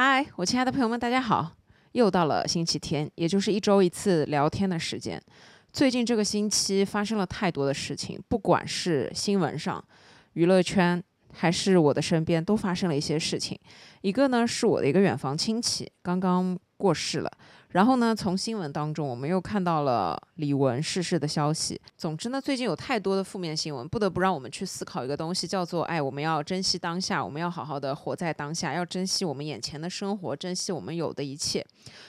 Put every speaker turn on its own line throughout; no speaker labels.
嗨，我亲爱的朋友们，大家好！又到了星期天，也就是一周一次聊天的时间。最近这个星期发生了太多的事情，不管是新闻上、娱乐圈，还是我的身边，都发生了一些事情。一个呢，是我的一个远房亲戚刚刚过世了。然后呢，从新闻当中，我们又看到了李玟逝世的消息。总之呢，最近有太多的负面新闻，不得不让我们去思考一个东西，叫做：哎，我们要珍惜当下，我们要好好的活在当下，要珍惜我们眼前的生活，珍惜我们有的一切。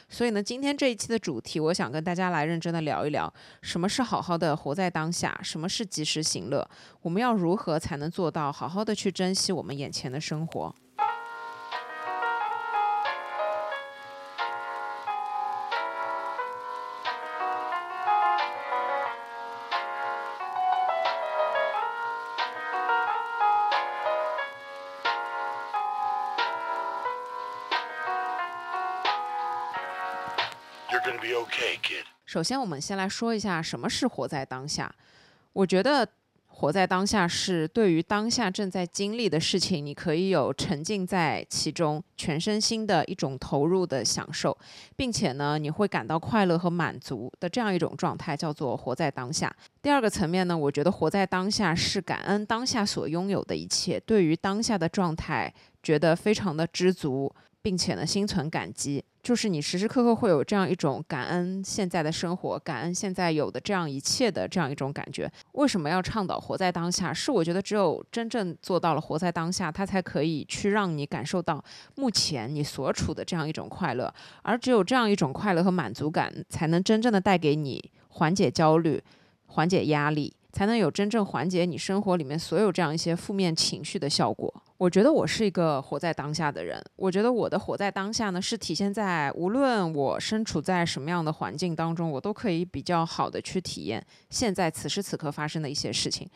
所以呢，今天这一期的主题，我想跟大家来认真的聊一聊，什么是好好的活在当下，什么是及时行乐，我们要如何才能做到好好的去珍惜我们眼前的生活。首先，我们先来说一下什么是活在当下。我觉得活在当下是对于当下正在经历的事情，你可以有沉浸在其中、全身心的一种投入的享受，并且呢，你会感到快乐和满足的这样一种状态，叫做活在当下。第二个层面呢，我觉得活在当下是感恩当下所拥有的一切，对于当下的状态觉得非常的知足。并且呢，心存感激，就是你时时刻刻会有这样一种感恩现在的生活，感恩现在有的这样一切的这样一种感觉。为什么要倡导活在当下？是我觉得只有真正做到了活在当下，它才可以去让你感受到目前你所处的这样一种快乐，而只有这样一种快乐和满足感，才能真正的带给你缓解焦虑、缓解压力。才能有真正缓解你生活里面所有这样一些负面情绪的效果。我觉得我是一个活在当下的人。我觉得我的活在当下呢，是体现在无论我身处在什么样的环境当中，我都可以比较好的去体验现在此时此刻发生的一些事情。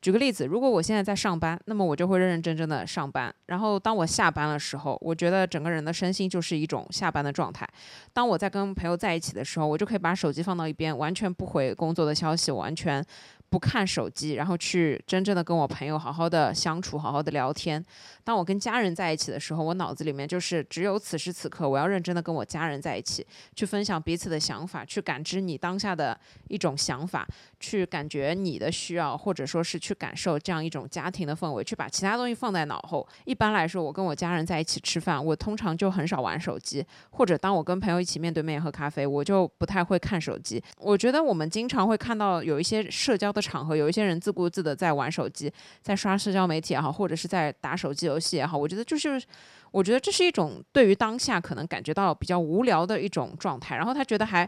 举个例子，如果我现在在上班，那么我就会认认真真的上班。然后当我下班的时候，我觉得整个人的身心就是一种下班的状态。当我在跟朋友在一起的时候，我就可以把手机放到一边，完全不回工作的消息，完全。不看手机，然后去真正的跟我朋友好好的相处，好好的聊天。当我跟家人在一起的时候，我脑子里面就是只有此时此刻，我要认真的跟我家人在一起，去分享彼此的想法，去感知你当下的一种想法，去感觉你的需要，或者说是去感受这样一种家庭的氛围，去把其他东西放在脑后。一般来说，我跟我家人在一起吃饭，我通常就很少玩手机，或者当我跟朋友一起面对面喝咖啡，我就不太会看手机。我觉得我们经常会看到有一些社交的场合，有一些人自顾自的在玩手机，在刷社交媒体也好，或者是在打手机游。游戏也好，我觉得就是，我觉得这是一种对于当下可能感觉到比较无聊的一种状态。然后他觉得还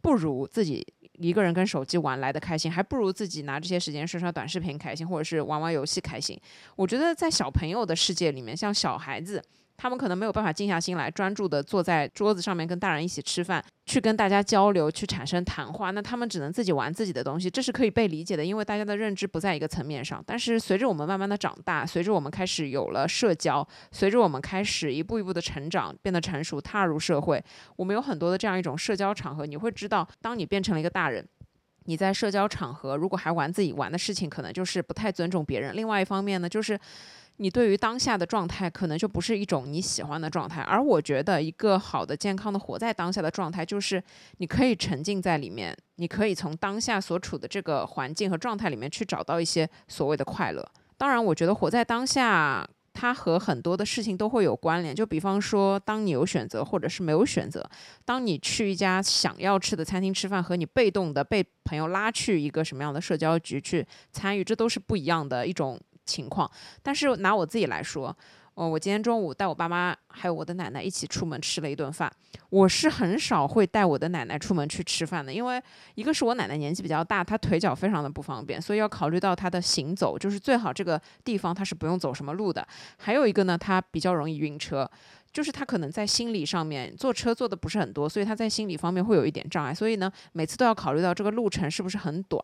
不如自己一个人跟手机玩来的开心，还不如自己拿这些时间刷刷短视频开心，或者是玩玩游戏开心。我觉得在小朋友的世界里面，像小孩子。他们可能没有办法静下心来，专注的坐在桌子上面跟大人一起吃饭，去跟大家交流，去产生谈话。那他们只能自己玩自己的东西，这是可以被理解的，因为大家的认知不在一个层面上。但是随着我们慢慢的长大，随着我们开始有了社交，随着我们开始一步一步的成长，变得成熟，踏入社会，我们有很多的这样一种社交场合，你会知道，当你变成了一个大人，你在社交场合如果还玩自己玩的事情，可能就是不太尊重别人。另外一方面呢，就是。你对于当下的状态，可能就不是一种你喜欢的状态。而我觉得，一个好的、健康的活在当下的状态，就是你可以沉浸在里面，你可以从当下所处的这个环境和状态里面去找到一些所谓的快乐。当然，我觉得活在当下，它和很多的事情都会有关联。就比方说，当你有选择，或者是没有选择；当你去一家想要吃的餐厅吃饭，和你被动的被朋友拉去一个什么样的社交局去参与，这都是不一样的一种。情况，但是拿我自己来说，哦，我今天中午带我爸妈还有我的奶奶一起出门吃了一顿饭。我是很少会带我的奶奶出门去吃饭的，因为一个是我奶奶年纪比较大，她腿脚非常的不方便，所以要考虑到她的行走，就是最好这个地方她是不用走什么路的。还有一个呢，她比较容易晕车。就是他可能在心理上面坐车坐的不是很多，所以他在心理方面会有一点障碍。所以呢，每次都要考虑到这个路程是不是很短。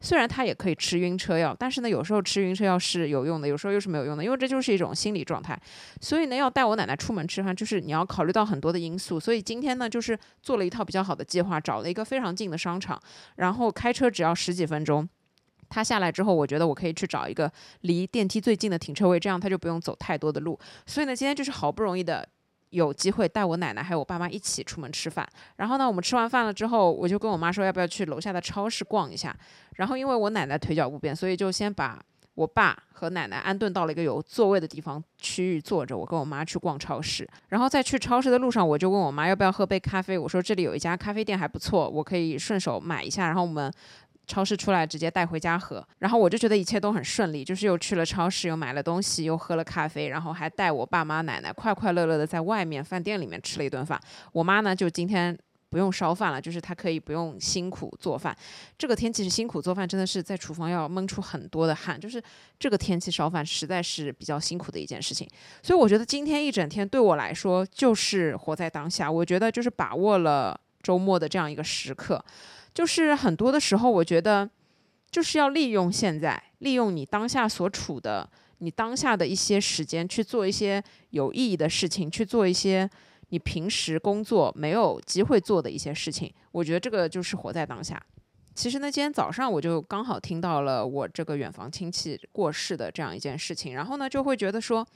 虽然他也可以吃晕车药，但是呢，有时候吃晕车药是有用的，有时候又是没有用的，因为这就是一种心理状态。所以呢，要带我奶奶出门吃饭，就是你要考虑到很多的因素。所以今天呢，就是做了一套比较好的计划，找了一个非常近的商场，然后开车只要十几分钟。他下来之后，我觉得我可以去找一个离电梯最近的停车位，这样他就不用走太多的路。所以呢，今天就是好不容易的。有机会带我奶奶还有我爸妈一起出门吃饭。然后呢，我们吃完饭了之后，我就跟我妈说要不要去楼下的超市逛一下。然后因为我奶奶腿脚不便，所以就先把我爸和奶奶安顿到了一个有座位的地方区域坐着。我跟我妈去逛超市。然后在去超市的路上，我就问我妈要不要喝杯咖啡。我说这里有一家咖啡店还不错，我可以顺手买一下。然后我们。超市出来直接带回家喝，然后我就觉得一切都很顺利，就是又去了超市，又买了东西，又喝了咖啡，然后还带我爸妈奶奶快快乐乐的在外面饭店里面吃了一顿饭。我妈呢，就今天不用烧饭了，就是她可以不用辛苦做饭。这个天气是辛苦做饭，真的是在厨房要闷出很多的汗，就是这个天气烧饭实在是比较辛苦的一件事情。所以我觉得今天一整天对我来说就是活在当下，我觉得就是把握了周末的这样一个时刻。就是很多的时候，我觉得就是要利用现在，利用你当下所处的，你当下的一些时间去做一些有意义的事情，去做一些你平时工作没有机会做的一些事情。我觉得这个就是活在当下。其实呢，今天早上我就刚好听到了我这个远房亲戚过世的这样一件事情，然后呢，就会觉得说。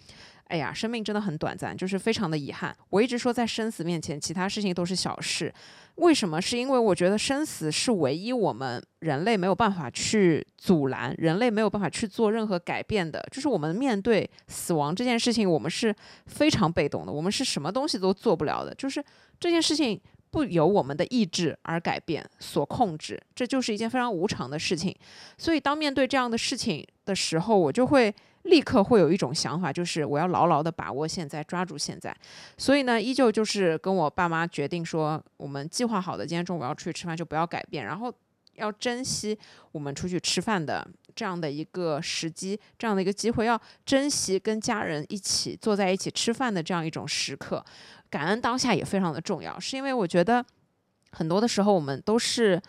哎呀，生命真的很短暂，就是非常的遗憾。我一直说，在生死面前，其他事情都是小事。为什么？是因为我觉得生死是唯一我们人类没有办法去阻拦，人类没有办法去做任何改变的。就是我们面对死亡这件事情，我们是非常被动的，我们是什么东西都做不了的。就是这件事情不由我们的意志而改变、所控制，这就是一件非常无常的事情。所以，当面对这样的事情的时候，我就会。立刻会有一种想法，就是我要牢牢的把握现在，抓住现在。所以呢，依旧就是跟我爸妈决定说，我们计划好的今天中午要出去吃饭，就不要改变，然后要珍惜我们出去吃饭的这样的一个时机，这样的一个机会，要珍惜跟家人一起坐在一起吃饭的这样一种时刻。感恩当下也非常的重要，是因为我觉得很多的时候我们都是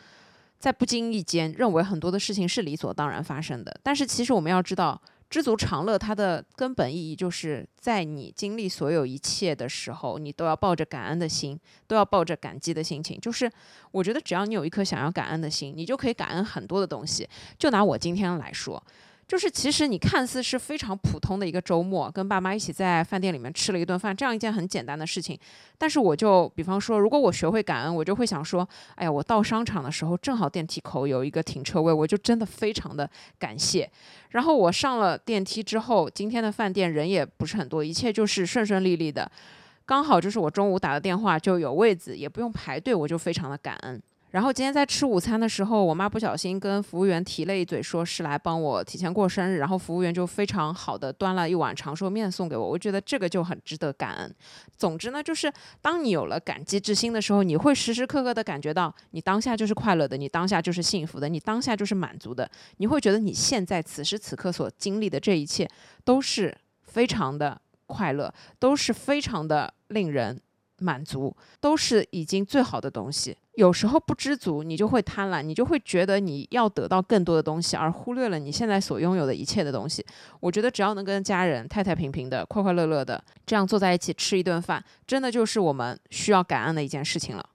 在不经意间认为很多的事情是理所当然发生的，但是其实我们要知道。知足常乐，它的根本意义就是在你经历所有一切的时候，你都要抱着感恩的心，都要抱着感激的心情。就是我觉得，只要你有一颗想要感恩的心，你就可以感恩很多的东西。就拿我今天来说。就是其实你看似是非常普通的一个周末，跟爸妈一起在饭店里面吃了一顿饭，这样一件很简单的事情。但是我就比方说，如果我学会感恩，我就会想说，哎呀，我到商场的时候正好电梯口有一个停车位，我就真的非常的感谢。然后我上了电梯之后，今天的饭店人也不是很多，一切就是顺顺利利的，刚好就是我中午打的电话就有位子，也不用排队，我就非常的感恩。然后今天在吃午餐的时候，我妈不小心跟服务员提了一嘴，说是来帮我提前过生日。然后服务员就非常好的端了一碗长寿面送给我，我觉得这个就很值得感恩。总之呢，就是当你有了感激之心的时候，你会时时刻刻的感觉到你当下就是快乐的，你当下就是幸福的，你当下就是满足的。你会觉得你现在此时此刻所经历的这一切都是非常的快乐，都是非常的令人。满足都是已经最好的东西。有时候不知足，你就会贪婪，你就会觉得你要得到更多的东西，而忽略了你现在所拥有的一切的东西。我觉得只要能跟家人太太平平的、快快乐乐的这样坐在一起吃一顿饭，真的就是我们需要感恩的一件事情了。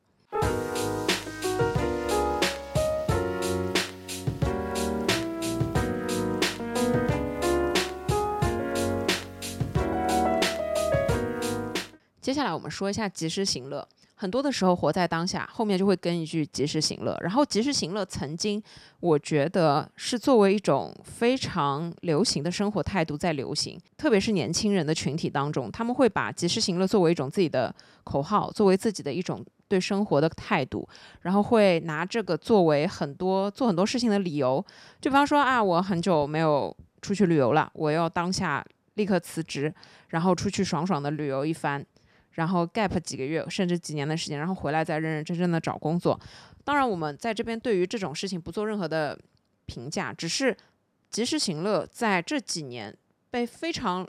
接下来我们说一下及时行乐。很多的时候活在当下，后面就会跟一句及时行乐。然后及时行乐曾经，我觉得是作为一种非常流行的生活态度在流行，特别是年轻人的群体当中，他们会把及时行乐作为一种自己的口号，作为自己的一种对生活的态度，然后会拿这个作为很多做很多事情的理由。就比方说啊，我很久没有出去旅游了，我要当下立刻辞职，然后出去爽爽的旅游一番。然后 gap 几个月甚至几年的时间，然后回来再认认真真的找工作。当然，我们在这边对于这种事情不做任何的评价，只是及时行乐在这几年被非常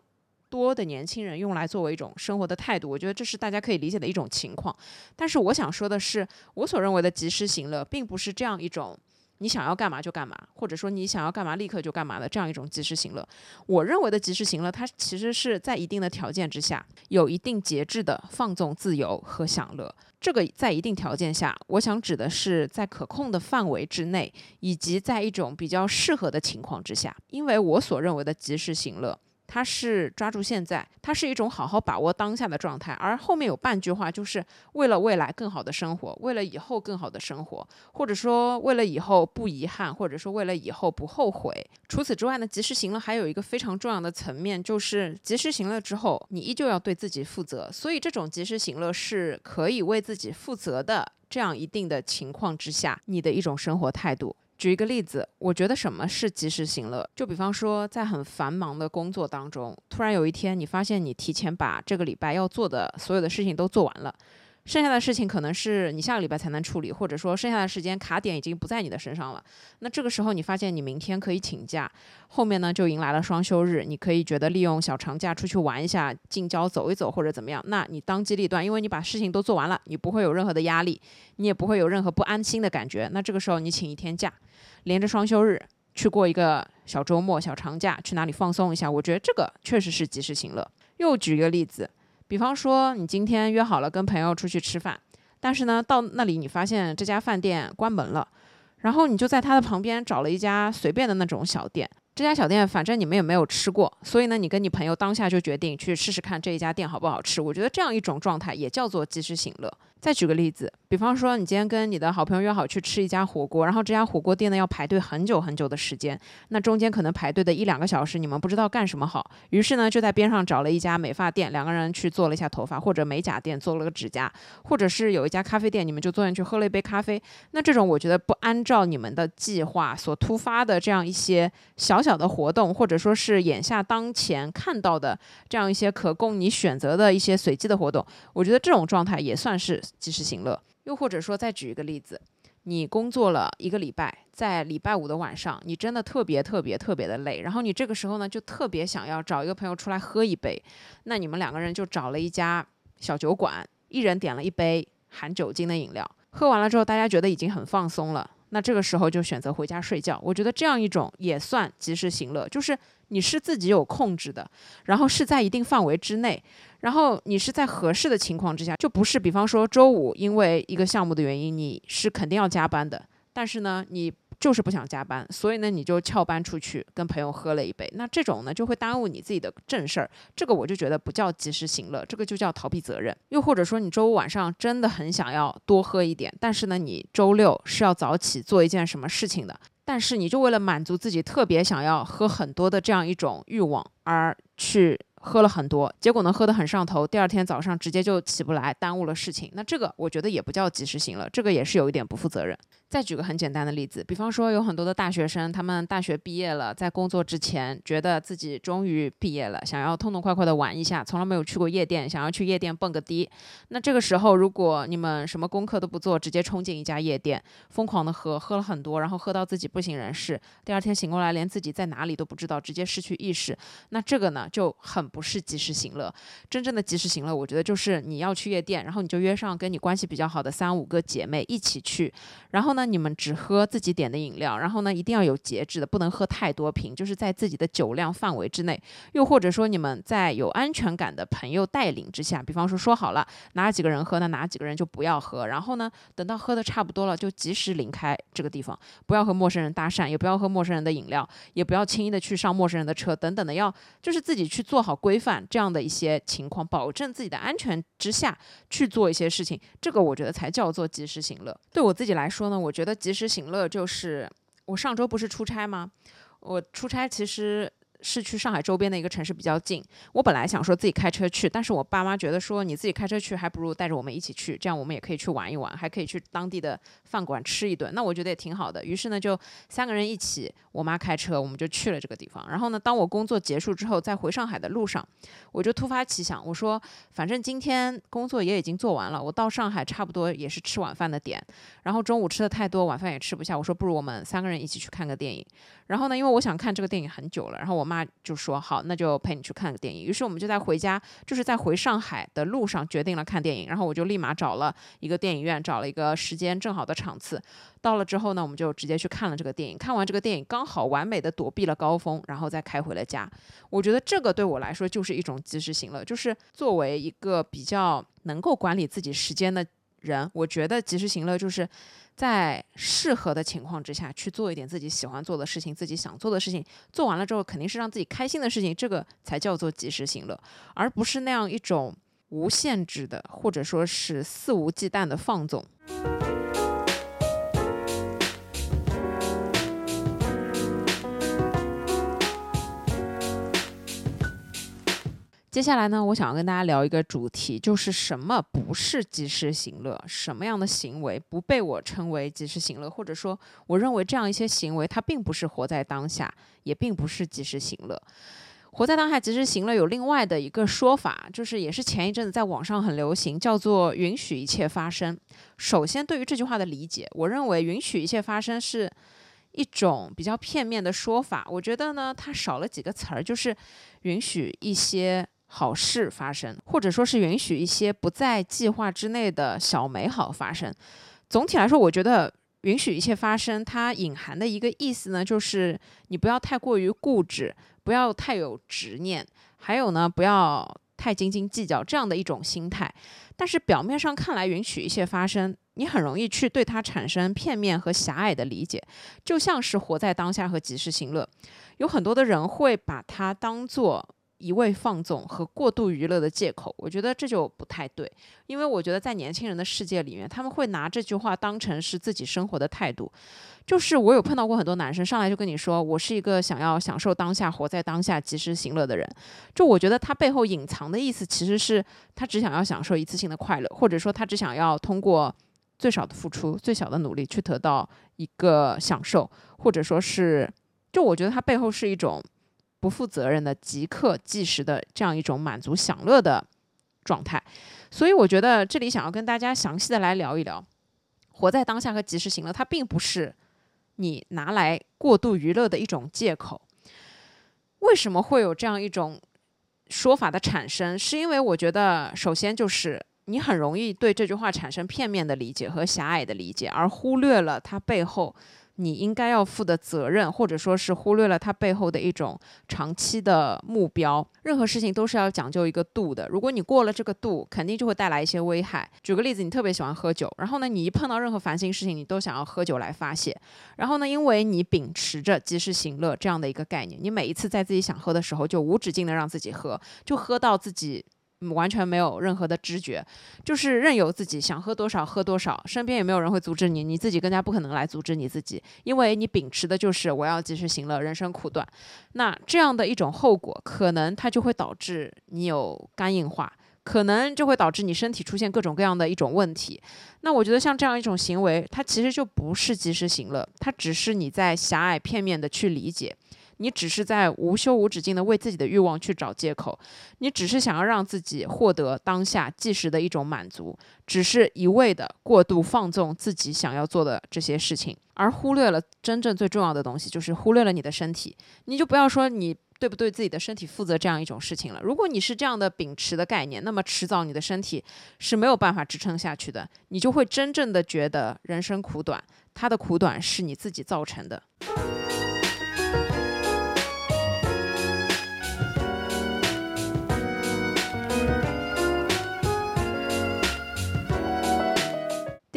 多的年轻人用来作为一种生活的态度。我觉得这是大家可以理解的一种情况。但是我想说的是，我所认为的及时行乐，并不是这样一种。你想要干嘛就干嘛，或者说你想要干嘛立刻就干嘛的这样一种及时行乐，我认为的及时行乐，它其实是在一定的条件之下，有一定节制的放纵自由和享乐。这个在一定条件下，我想指的是在可控的范围之内，以及在一种比较适合的情况之下。因为我所认为的及时行乐，它是抓住现在，它是一种好好把握当下的状态。而后面有半句话，就是为了未来更好的生活，为了以后更好的生活，或者说为了以后不遗憾，或者说为了以后不后悔。除此之外呢，及时行乐还有一个非常重要的层面，就是及时行乐之后，你依旧要对自己负责。所以这种及时行乐是可以为自己负责的。这样一定的情况之下，你的一种生活态度。举一个例子，我觉得什么是及时行乐？就比方说，在很繁忙的工作当中，突然有一天，你发现你提前把这个礼拜要做的所有的事情都做完了。剩下的事情可能是你下个礼拜才能处理，或者说剩下的时间卡点已经不在你的身上了。那这个时候你发现你明天可以请假，后面呢就迎来了双休日，你可以觉得利用小长假出去玩一下，近郊走一走或者怎么样。那你当机立断，因为你把事情都做完了，你不会有任何的压力，你也不会有任何不安心的感觉。那这个时候你请一天假，连着双休日去过一个小周末、小长假，去哪里放松一下？我觉得这个确实是及时行乐。又举一个例子。比方说，你今天约好了跟朋友出去吃饭，但是呢，到那里你发现这家饭店关门了，然后你就在他的旁边找了一家随便的那种小店。这家小店反正你们也没有吃过，所以呢，你跟你朋友当下就决定去试试看这一家店好不好吃。我觉得这样一种状态也叫做及时行乐。再举个例子，比方说你今天跟你的好朋友约好去吃一家火锅，然后这家火锅店呢要排队很久很久的时间，那中间可能排队的一两个小时，你们不知道干什么好，于是呢就在边上找了一家美发店，两个人去做了一下头发，或者美甲店做了个指甲，或者是有一家咖啡店，你们就坐进去喝了一杯咖啡。那这种我觉得不按照你们的计划所突发的这样一些小小的活动，或者说是眼下当前看到的这样一些可供你选择的一些随机的活动，我觉得这种状态也算是。及时行乐，又或者说，再举一个例子，你工作了一个礼拜，在礼拜五的晚上，你真的特别特别特别的累，然后你这个时候呢，就特别想要找一个朋友出来喝一杯，那你们两个人就找了一家小酒馆，一人点了一杯含酒精的饮料，喝完了之后，大家觉得已经很放松了。那这个时候就选择回家睡觉，我觉得这样一种也算及时行乐，就是你是自己有控制的，然后是在一定范围之内，然后你是在合适的情况之下，就不是比方说周五因为一个项目的原因，你是肯定要加班的，但是呢你。就是不想加班，所以呢，你就翘班出去跟朋友喝了一杯。那这种呢，就会耽误你自己的正事儿。这个我就觉得不叫及时行乐，这个就叫逃避责任。又或者说，你周五晚上真的很想要多喝一点，但是呢，你周六是要早起做一件什么事情的，但是你就为了满足自己特别想要喝很多的这样一种欲望而去。喝了很多，结果呢，喝得很上头，第二天早上直接就起不来，耽误了事情。那这个我觉得也不叫及时行乐，这个也是有一点不负责任。再举个很简单的例子，比方说有很多的大学生，他们大学毕业了，在工作之前觉得自己终于毕业了，想要痛痛快快的玩一下，从来没有去过夜店，想要去夜店蹦个迪。那这个时候，如果你们什么功课都不做，直接冲进一家夜店，疯狂的喝，喝了很多，然后喝到自己不省人事，第二天醒过来连自己在哪里都不知道，直接失去意识，那这个呢就很不是及时行乐。真正的及时行乐，我觉得就是你要去夜店，然后你就约上跟你关系比较好的三五个姐妹一起去，然后呢。那你们只喝自己点的饮料，然后呢，一定要有节制的，不能喝太多瓶，就是在自己的酒量范围之内。又或者说，你们在有安全感的朋友带领之下，比方说说好了哪几个人喝，那哪几个人就不要喝。然后呢，等到喝的差不多了，就及时离开这个地方，不要和陌生人搭讪，也不要喝陌生人的饮料，也不要轻易的去上陌生人的车，等等的，要就是自己去做好规范这样的一些情况，保证自己的安全之下去做一些事情。这个我觉得才叫做及时行乐。对我自己来说呢，我。我觉得及时行乐就是我上周不是出差吗？我出差其实。是去上海周边的一个城市比较近。我本来想说自己开车去，但是我爸妈觉得说你自己开车去，还不如带着我们一起去，这样我们也可以去玩一玩，还可以去当地的饭馆吃一顿。那我觉得也挺好的。于是呢，就三个人一起，我妈开车，我们就去了这个地方。然后呢，当我工作结束之后，在回上海的路上，我就突发奇想，我说反正今天工作也已经做完了，我到上海差不多也是吃晚饭的点。然后中午吃的太多，晚饭也吃不下，我说不如我们三个人一起去看个电影。然后呢，因为我想看这个电影很久了，然后我妈就说好，那就陪你去看个电影。于是我们就在回家，就是在回上海的路上决定了看电影。然后我就立马找了一个电影院，找了一个时间正好的场次。到了之后呢，我们就直接去看了这个电影。看完这个电影，刚好完美的躲避了高峰，然后再开回了家。我觉得这个对我来说就是一种及时行乐，就是作为一个比较能够管理自己时间的。人，我觉得及时行乐就是在适合的情况之下去做一点自己喜欢做的事情，自己想做的事情，做完了之后肯定是让自己开心的事情，这个才叫做及时行乐，而不是那样一种无限制的或者说是肆无忌惮的放纵。接下来呢，我想要跟大家聊一个主题，就是什么不是及时行乐，什么样的行为不被我称为及时行乐，或者说，我认为这样一些行为它并不是活在当下，也并不是及时行乐。活在当下，及时行乐有另外的一个说法，就是也是前一阵子在网上很流行，叫做允许一切发生。首先，对于这句话的理解，我认为允许一切发生是一种比较片面的说法。我觉得呢，它少了几个词儿，就是允许一些。好事发生，或者说是允许一些不在计划之内的小美好发生。总体来说，我觉得允许一切发生，它隐含的一个意思呢，就是你不要太过于固执，不要太有执念，还有呢，不要太斤斤计较这样的一种心态。但是表面上看来，允许一切发生，你很容易去对它产生片面和狭隘的理解，就像是活在当下和及时行乐，有很多的人会把它当做。一味放纵和过度娱乐的借口，我觉得这就不太对。因为我觉得在年轻人的世界里面，他们会拿这句话当成是自己生活的态度。就是我有碰到过很多男生上来就跟你说，我是一个想要享受当下、活在当下、及时行乐的人。就我觉得他背后隐藏的意思，其实是他只想要享受一次性的快乐，或者说他只想要通过最少的付出、最小的努力去得到一个享受，或者说是，就我觉得他背后是一种。不负责任的即刻即时的这样一种满足享乐的状态，所以我觉得这里想要跟大家详细的来聊一聊，活在当下和及时行乐，它并不是你拿来过度娱乐的一种借口。为什么会有这样一种说法的产生？是因为我觉得，首先就是你很容易对这句话产生片面的理解和狭隘的理解，而忽略了它背后。你应该要负的责任，或者说是忽略了它背后的一种长期的目标。任何事情都是要讲究一个度的。如果你过了这个度，肯定就会带来一些危害。举个例子，你特别喜欢喝酒，然后呢，你一碰到任何烦心事情，你都想要喝酒来发泄。然后呢，因为你秉持着及时行乐这样的一个概念，你每一次在自己想喝的时候，就无止境的让自己喝，就喝到自己。完全没有任何的知觉，就是任由自己想喝多少喝多少，身边也没有人会阻止你，你自己更加不可能来阻止你自己，因为你秉持的就是我要及时行乐，人生苦短。那这样的一种后果，可能它就会导致你有肝硬化，可能就会导致你身体出现各种各样的一种问题。那我觉得像这样一种行为，它其实就不是及时行乐，它只是你在狭隘片面的去理解。你只是在无休无止境的为自己的欲望去找借口，你只是想要让自己获得当下即时的一种满足，只是一味的过度放纵自己想要做的这些事情，而忽略了真正最重要的东西，就是忽略了你的身体。你就不要说你对不对自己的身体负责这样一种事情了。如果你是这样的秉持的概念，那么迟早你的身体是没有办法支撑下去的，你就会真正的觉得人生苦短，它的苦短是你自己造成的。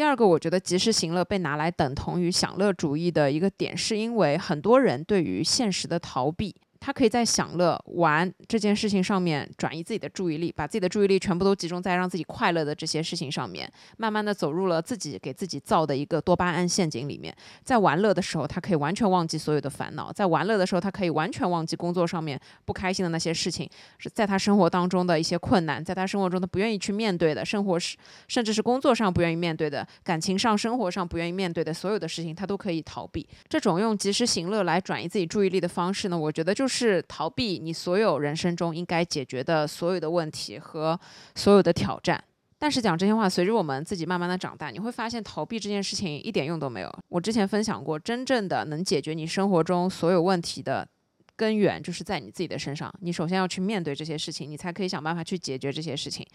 第二个，我觉得及时行乐被拿来等同于享乐主义的一个点，是因为很多人对于现实的逃避。他可以在享乐玩这件事情上面转移自己的注意力，把自己的注意力全部都集中在让自己快乐的这些事情上面，慢慢的走入了自己给自己造的一个多巴胺陷阱里面。在玩乐的时候，他可以完全忘记所有的烦恼；在玩乐的时候，他可以完全忘记工作上面不开心的那些事情，是在他生活当中的一些困难，在他生活中他不愿意去面对的，生活是甚至是工作上不愿意面对的，感情上、生活上不愿意面对的所有的事情，他都可以逃避。这种用及时行乐来转移自己注意力的方式呢，我觉得就是。是逃避你所有人生中应该解决的所有的问题和所有的挑战。但是讲真心话，随着我们自己慢慢的长大，你会发现逃避这件事情一点用都没有。我之前分享过，真正的能解决你生活中所有问题的根源，就是在你自己的身上。你首先要去面对这些事情，你才可以想办法去解决这些事情。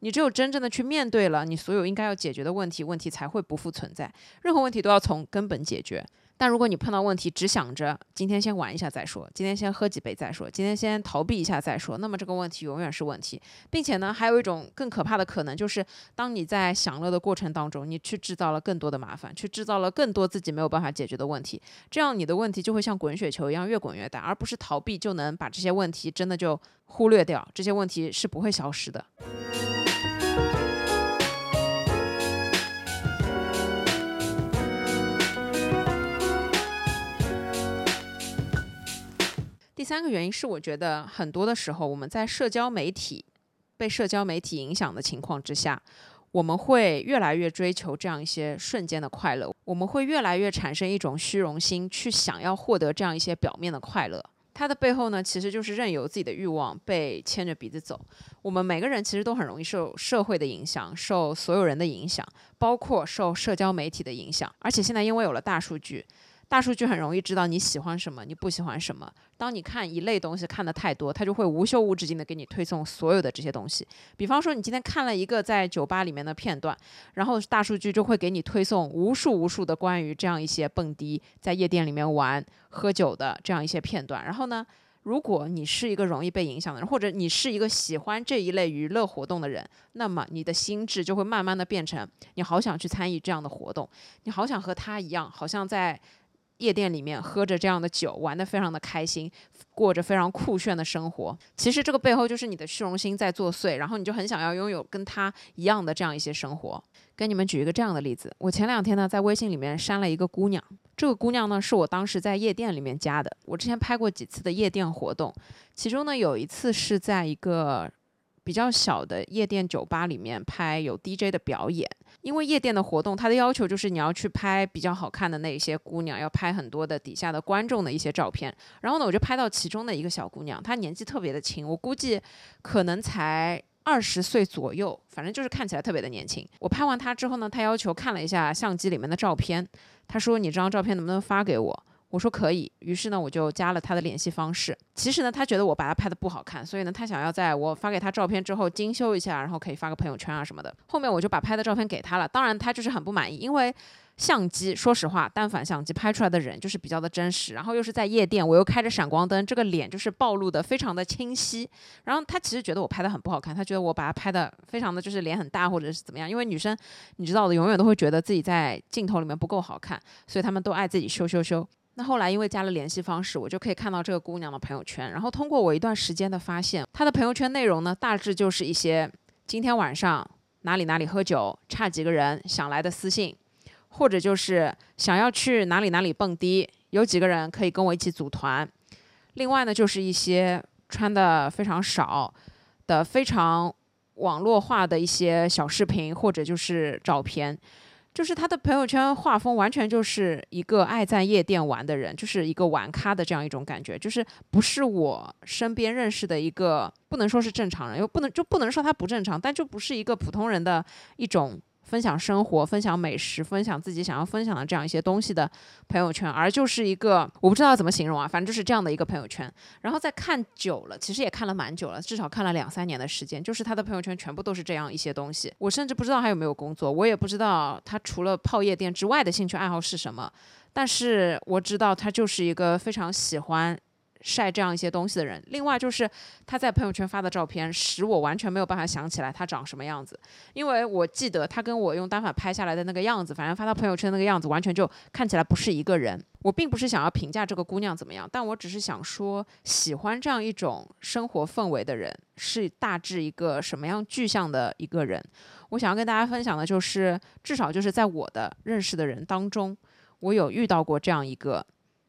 你只有真正的去面对了你所有应该要解决的问题，问题才会不复存在。任何问题都要从根本解决。但如果你碰到问题只想着今天先玩一下再说，今天先喝几杯再说，今天先逃避一下再说，那么这个问题永远是问题，并且呢，还有一种更可怕的可能，就是当你在享乐的过程当中，你去制造了更多的麻烦，去制造了更多自己没有办法解决的问题，这样你的问题就会像滚雪球一样越滚越大，而不是逃避就能把这些问题真的就忽略掉，这些问题是不会消失的。第三个原因是，我觉得很多的时候，我们在社交媒体被社交媒体影响的情况之下，我们会越来越追求这样一些瞬间的快乐，我们会越来越产生一种虚荣心，去想要获得这样一些表面的快乐。它的背后呢，其实就是任由自己的欲望被牵着鼻子走。我们每个人其实都很容易受社会的影响，受所有人的影响，包括受社交媒体的影响。而且现在因为有了大数据。大数据很容易知道你喜欢什么，你不喜欢什么。当你看一类东西看的太多，它就会无休无止境的给你推送所有的这些东西。比方说，你今天看了一个在酒吧里面的片段，然后大数据就会给你推送无数无数的关于这样一些蹦迪、在夜店里面玩、喝酒的这样一些片段。然后呢，如果你是一个容易被影响的人，或者你是一个喜欢这一类娱乐活动的人，那么你的心智就会慢慢的变成，你好想去参与这样的活动，你好想和他一样，好像在。夜店里面喝着这样的酒，玩得非常的开心，过着非常酷炫的生活。其实这个背后就是你的虚荣心在作祟，然后你就很想要拥有跟他一样的这样一些生活。跟你们举一个这样的例子，我前两天呢在微信里面删了一个姑娘，这个姑娘呢是我当时在夜店里面加的。我之前拍过几次的夜店活动，其中呢有一次是在一个。比较小的夜店酒吧里面拍有 DJ 的表演，因为夜店的活动，它的要求就是你要去拍比较好看的那些姑娘，要拍很多的底下的观众的一些照片。然后呢，我就拍到其中的一个小姑娘，她年纪特别的轻，我估计可能才二十岁左右，反正就是看起来特别的年轻。我拍完她之后呢，她要求看了一下相机里面的照片，她说：“你这张照片能不能发给我？”我说可以，于是呢，我就加了他的联系方式。其实呢，他觉得我把他拍的不好看，所以呢，他想要在我发给他照片之后精修一下，然后可以发个朋友圈啊什么的。后面我就把拍的照片给他了，当然他就是很不满意，因为相机，说实话，单反相机拍出来的人就是比较的真实，然后又是在夜店，我又开着闪光灯，这个脸就是暴露的非常的清晰。然后他其实觉得我拍的很不好看，他觉得我把他拍的非常的就是脸很大或者是怎么样，因为女生你知道的，永远都会觉得自己在镜头里面不够好看，所以他们都爱自己修修修。那后来因为加了联系方式，我就可以看到这个姑娘的朋友圈。然后通过我一段时间的发现，她的朋友圈内容呢，大致就是一些今天晚上哪里哪里喝酒，差几个人想来的私信，或者就是想要去哪里哪里蹦迪，有几个人可以跟我一起组团。另外呢，就是一些穿的非常少的、非常网络化的一些小视频，或者就是照片。就是他的朋友圈画风完全就是一个爱在夜店玩的人，就是一个玩咖的这样一种感觉，就是不是我身边认识的一个，不能说是正常人，又不能就不能说他不正常，但就不是一个普通人的一种。分享生活、分享美食、分享自己想要分享的这样一些东西的朋友圈，而就是一个我不知道怎么形容啊，反正就是这样的一个朋友圈。然后再看久了，其实也看了蛮久了，至少看了两三年的时间，就是他的朋友圈全部都是这样一些东西。我甚至不知道他有没有工作，我也不知道他除了泡夜店之外的兴趣爱好是什么，但是我知道他就是一个非常喜欢。晒这样一些东西的人，另外就是他在朋友圈发的照片，使我完全没有办法想起来他长什么样子，因为我记得他跟我用单反拍下来的那个样子，反正发到朋友圈那个样子，完全就看起来不是一个人。我并不是想要评价这个姑娘怎么样，但我只是想说，喜欢这样一种生活氛围的人，是大致一个什么样具象的一个人。我想要跟大家分享的就是，至少就是在我的认识的人当中，我有遇到过这样一个。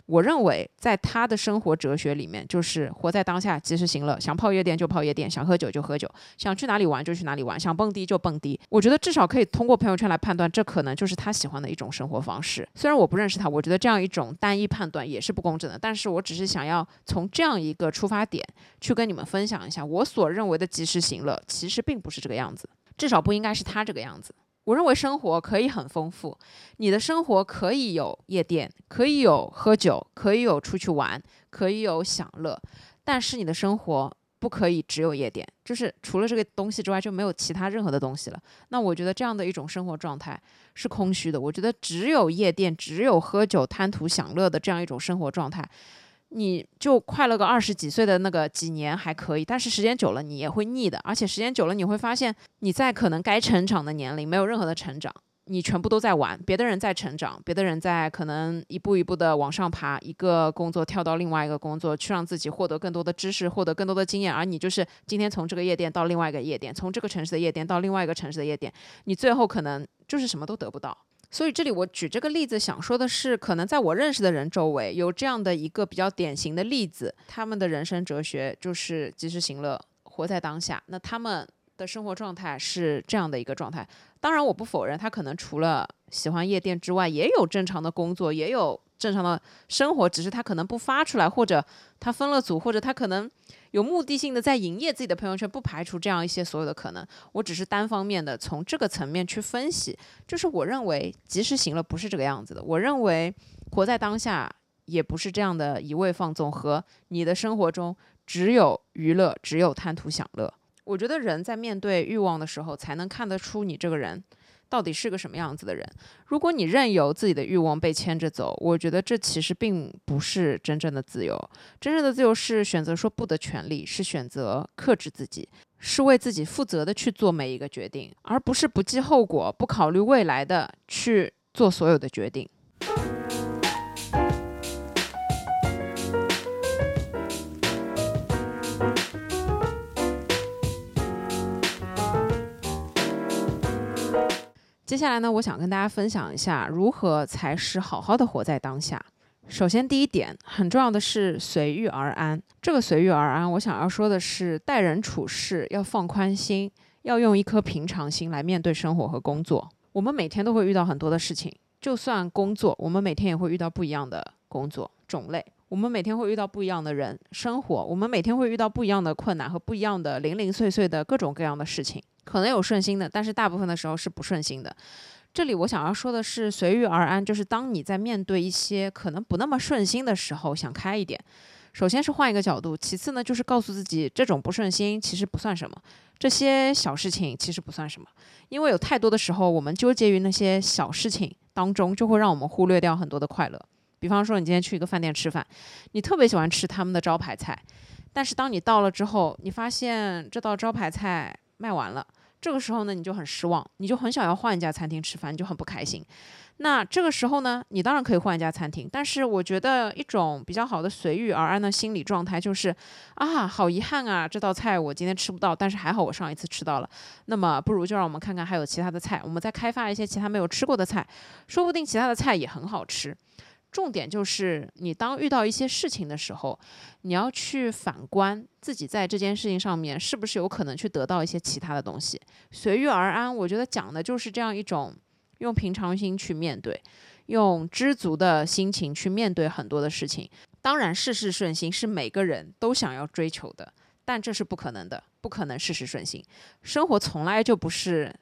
我认为，在他的生活哲学里面，就是活在当下，及时行乐。想泡夜店就泡夜店，想喝酒就喝酒，想去哪里玩就去哪里玩，想蹦迪就蹦迪。我觉得至少可以通过朋友圈来判断，这可能就是他喜欢的一种生活方式。虽然我不认识他，我觉得这样一种单一判断也是不公正的。但是我只是想要从这样一个出发点去跟你们分享一下，我所认为的及时行乐，其实并不是这个样子，至少不应该是他这个样子。我认为生活可以很丰富，你的生活可以有夜店，可以有喝酒，可以有出去玩，可以有享乐，但是你的生活。不可以只有夜店，就是除了这个东西之外就没有其他任何的东西了。那我觉得这样的一种生活状态是空虚的。我觉得只有夜店，只有喝酒、贪图享乐的这样一种生活状态，你就快乐个二十几岁的那个几年还可以，但是时间久了你也会腻的。而且时间久了你会发现你在可能该成长的年龄没有任何的成长。你全部都在玩，别的人在成长，别的人在可能一步一步的往上爬，一个工作跳到另外一个工作，去让自己获得更多的知识，获得更多的经验，而你就是今天从这个夜店到另外一个夜店，从这个城市的夜店到另外一个城市的夜店，你最后可能就是什么都得不到。所以这里我举这个例子，想说的是，可能在我认识的人周围有这样的一个比较典型的例子，他们的人生哲学就是及时行乐，活在当下。那他们。的生活状态是这样的一个状态，当然我不否认他可能除了喜欢夜店之外，也有正常的工作，也有正常的生活，只是他可能不发出来，或者他分了组，或者他可能有目的性的在营业自己的朋友圈，不排除这样一些所有的可能。我只是单方面的从这个层面去分析，就是我认为及时行乐不是这个样子的，我认为活在当下也不是这样的一味放纵和你的生活中只有娱乐，只有贪图享乐。我觉得人在面对欲望的时候，才能看得出你这个人到底是个什么样子的人。如果你任由自己的欲望被牵着走，我觉得这其实并不是真正的自由。真正的自由是选择说不的权利，是选择克制自己，是为自己负责的去做每一个决定，而不是不计后果、不考虑未来的去做所有的决定。接下来呢，我想跟大家分享一下如何才是好好的活在当下。首先，第一点很重要的是随遇而安。这个随遇而安，我想要说的是待人处事要放宽心，要用一颗平常心来面对生活和工作。我们每天都会遇到很多的事情，就算工作，我们每天也会遇到不一样的工作种类。我们每天会遇到不一样的人生活，我们每天会遇到不一样的困难和不一样的零零碎碎的各种各样的事情。可能有顺心的，但是大部分的时候是不顺心的。这里我想要说的是随遇而安，就是当你在面对一些可能不那么顺心的时候，想开一点。首先是换一个角度，其次呢就是告诉自己，这种不顺心其实不算什么，这些小事情其实不算什么。因为有太多的时候，我们纠结于那些小事情当中，就会让我们忽略掉很多的快乐。比方说，你今天去一个饭店吃饭，你特别喜欢吃他们的招牌菜，但是当你到了之后，你发现这道招牌菜卖完了。这个时候呢，你就很失望，你就很想要换一家餐厅吃饭，你就很不开心。那这个时候呢，你当然可以换一家餐厅，但是我觉得一种比较好的随遇而安的心理状态就是，啊，好遗憾啊，这道菜我今天吃不到，但是还好我上一次吃到了。那么不如就让我们看看还有其他的菜，我们再开发一些其他没有吃过的菜，说不定其他的菜也很好吃。重点就是，你当遇到一些事情的时候，你要去反观自己在这件事情上面是不是有可能去得到一些其他的东西。随遇而安，我觉得讲的就是这样一种用平常心去面对，用知足的心情去面对很多的事情。当然，事事顺心是每个人都想要追求的，但这是不可能的，不可能事事顺心。生活从来就不是。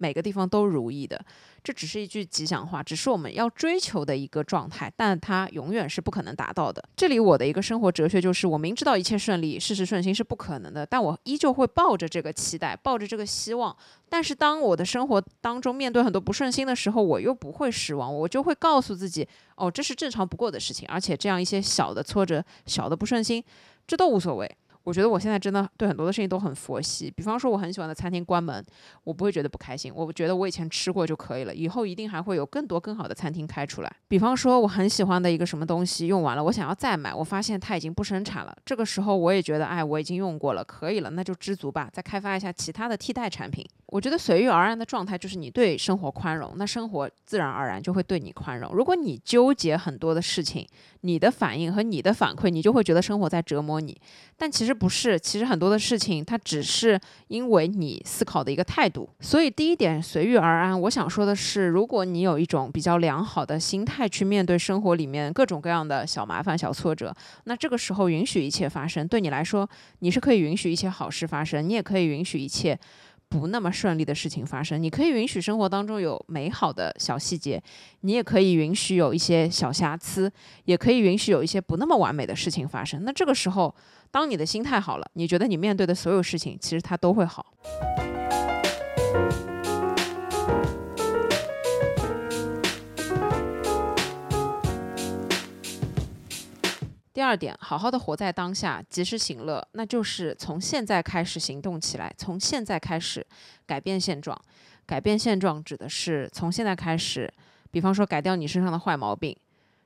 每个地方都如意的，这只是一句吉祥话，只是我们要追求的一个状态，但它永远是不可能达到的。这里我的一个生活哲学就是，我明知道一切顺利、事事顺心是不可能的，但我依旧会抱着这个期待，抱着这个希望。但是当我的生活当中面对很多不顺心的时候，我又不会失望，我就会告诉自己，哦，这是正常不过的事情，而且这样一些小的挫折、小的不顺心，这都无所谓。我觉得我现在真的对很多的事情都很佛系。比方说，我很喜欢的餐厅关门，我不会觉得不开心。我觉得我以前吃过就可以了，以后一定还会有更多更好的餐厅开出来。比方说，我很喜欢的一个什么东西用完了，我想要再买，我发现它已经不生产了。这个时候我也觉得，哎，我已经用过了，可以了，那就知足吧，再开发一下其他的替代产品。我觉得随遇而安的状态就是你对生活宽容，那生活自然而然就会对你宽容。如果你纠结很多的事情，你的反应和你的反馈，你就会觉得生活在折磨你。但其实不是，其实很多的事情它只是因为你思考的一个态度。所以第一点随遇而安，我想说的是，如果你有一种比较良好的心态去面对生活里面各种各样的小麻烦、小挫折，那这个时候允许一切发生，对你来说，你是可以允许一切好事发生，你也可以允许一切。不那么顺利的事情发生。你可以允许生活当中有美好的小细节，你也可以允许有一些小瑕疵，也可以允许有一些不那么完美的事情发生。那这个时候，当你的心态好了，你觉得你面对的所有事情，其实它都会好。第二点，好好的活在当下，及时行乐，那就是从现在开始行动起来，从现在开始改变现状。改变现状指的是从现在开始，比方说改掉你身上的坏毛病，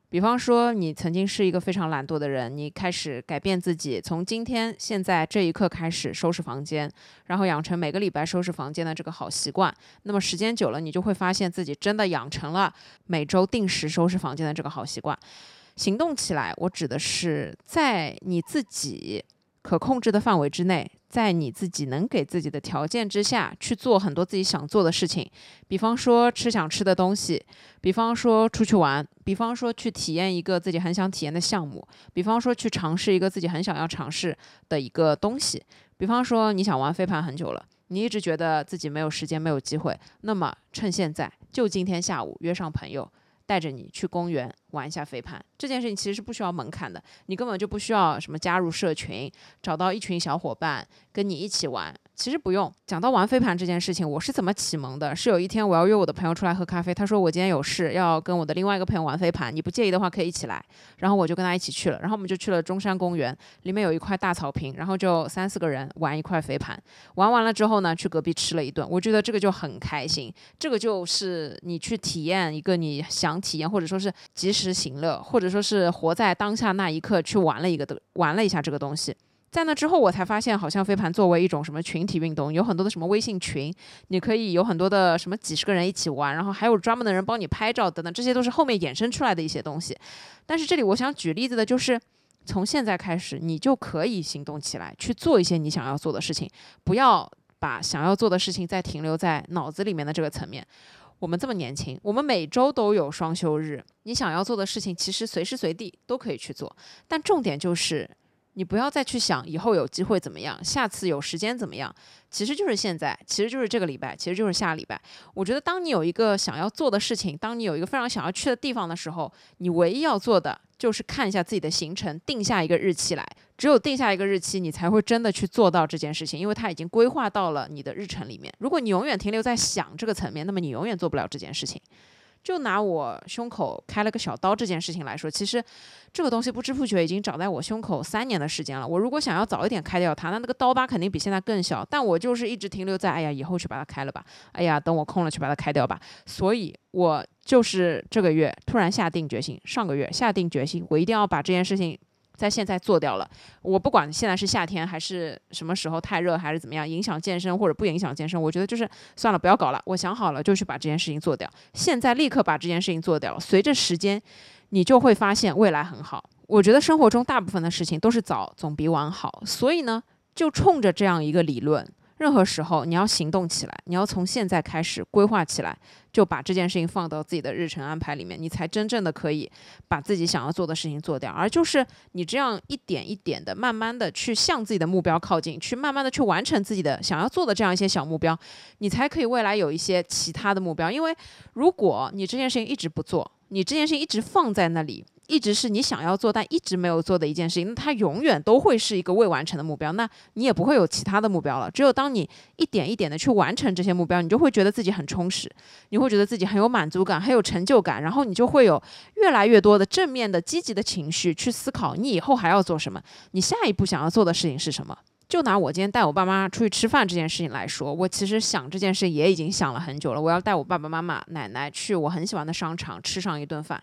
比方说你曾经是一个非常懒惰的人，你开始改变自己，从今天现在这一刻开始收拾房间，然后养成每个礼拜收拾房间的这个好习惯。那么时间久了，你就会发现自己真的养成了每周定时收拾房间的这个好习惯。行动起来，我指的是在你自己可控制的范围之内，在你自己能给自己的条件之下去做很多自己想做的事情。比方说吃想吃的东西，比方说出去玩，比方说去体验一个自己很想体验的项目，比方说去尝试一个自己很想要尝试的一个东西。比方说你想玩飞盘很久了，你一直觉得自己没有时间、没有机会，那么趁现在，就今天下午约上朋友。带着你去公园玩一下飞盘，这件事情其实是不需要门槛的，你根本就不需要什么加入社群，找到一群小伙伴跟你一起玩。其实不用讲到玩飞盘这件事情，我是怎么启蒙的？是有一天我要约我的朋友出来喝咖啡，他说我今天有事要跟我的另外一个朋友玩飞盘，你不介意的话可以一起来。然后我就跟他一起去了，然后我们就去了中山公园，里面有一块大草坪，然后就三四个人玩一块飞盘。玩完了之后呢，去隔壁吃了一顿，我觉得这个就很开心。这个就是你去体验一个你想体验，或者说是及时行乐，或者说是活在当下那一刻去玩了一个的玩了一下这个东西。在那之后，我才发现，好像飞盘作为一种什么群体运动，有很多的什么微信群，你可以有很多的什么几十个人一起玩，然后还有专门的人帮你拍照等等，这些都是后面衍生出来的一些东西。但是这里我想举例子的就是，从现在开始，你就可以行动起来，去做一些你想要做的事情，不要把想要做的事情再停留在脑子里面的这个层面。我们这么年轻，我们每周都有双休日，你想要做的事情，其实随时随地都可以去做，但重点就是。你不要再去想以后有机会怎么样，下次有时间怎么样，其实就是现在，其实就是这个礼拜，其实就是下礼拜。我觉得，当你有一个想要做的事情，当你有一个非常想要去的地方的时候，你唯一要做的就是看一下自己的行程，定下一个日期来。只有定下一个日期，你才会真的去做到这件事情，因为它已经规划到了你的日程里面。如果你永远停留在想这个层面，那么你永远做不了这件事情。就拿我胸口开了个小刀这件事情来说，其实这个东西不知不觉已经长在我胸口三年的时间了。我如果想要早一点开掉它，那那个刀疤肯定比现在更小。但我就是一直停留在，哎呀，以后去把它开了吧，哎呀，等我空了去把它开掉吧。所以我就是这个月突然下定决心，上个月下定决心，我一定要把这件事情。在现在做掉了，我不管现在是夏天还是什么时候太热还是怎么样，影响健身或者不影响健身，我觉得就是算了，不要搞了。我想好了，就去把这件事情做掉。现在立刻把这件事情做掉。随着时间，你就会发现未来很好。我觉得生活中大部分的事情都是早总比晚好，所以呢，就冲着这样一个理论。任何时候，你要行动起来，你要从现在开始规划起来，就把这件事情放到自己的日程安排里面，你才真正的可以把自己想要做的事情做掉。而就是你这样一点一点的、慢慢的去向自己的目标靠近，去慢慢的去完成自己的想要做的这样一些小目标，你才可以未来有一些其他的目标。因为如果你这件事情一直不做，你这件事情一直放在那里。一直是你想要做但一直没有做的一件事情，那它永远都会是一个未完成的目标，那你也不会有其他的目标了。只有当你一点一点的去完成这些目标，你就会觉得自己很充实，你会觉得自己很有满足感、很有成就感，然后你就会有越来越多的正面的、积极的情绪去思考你以后还要做什么，你下一步想要做的事情是什么。就拿我今天带我爸妈出去吃饭这件事情来说，我其实想这件事也已经想了很久了。我要带我爸爸妈妈、奶奶去我很喜欢的商场吃上一顿饭。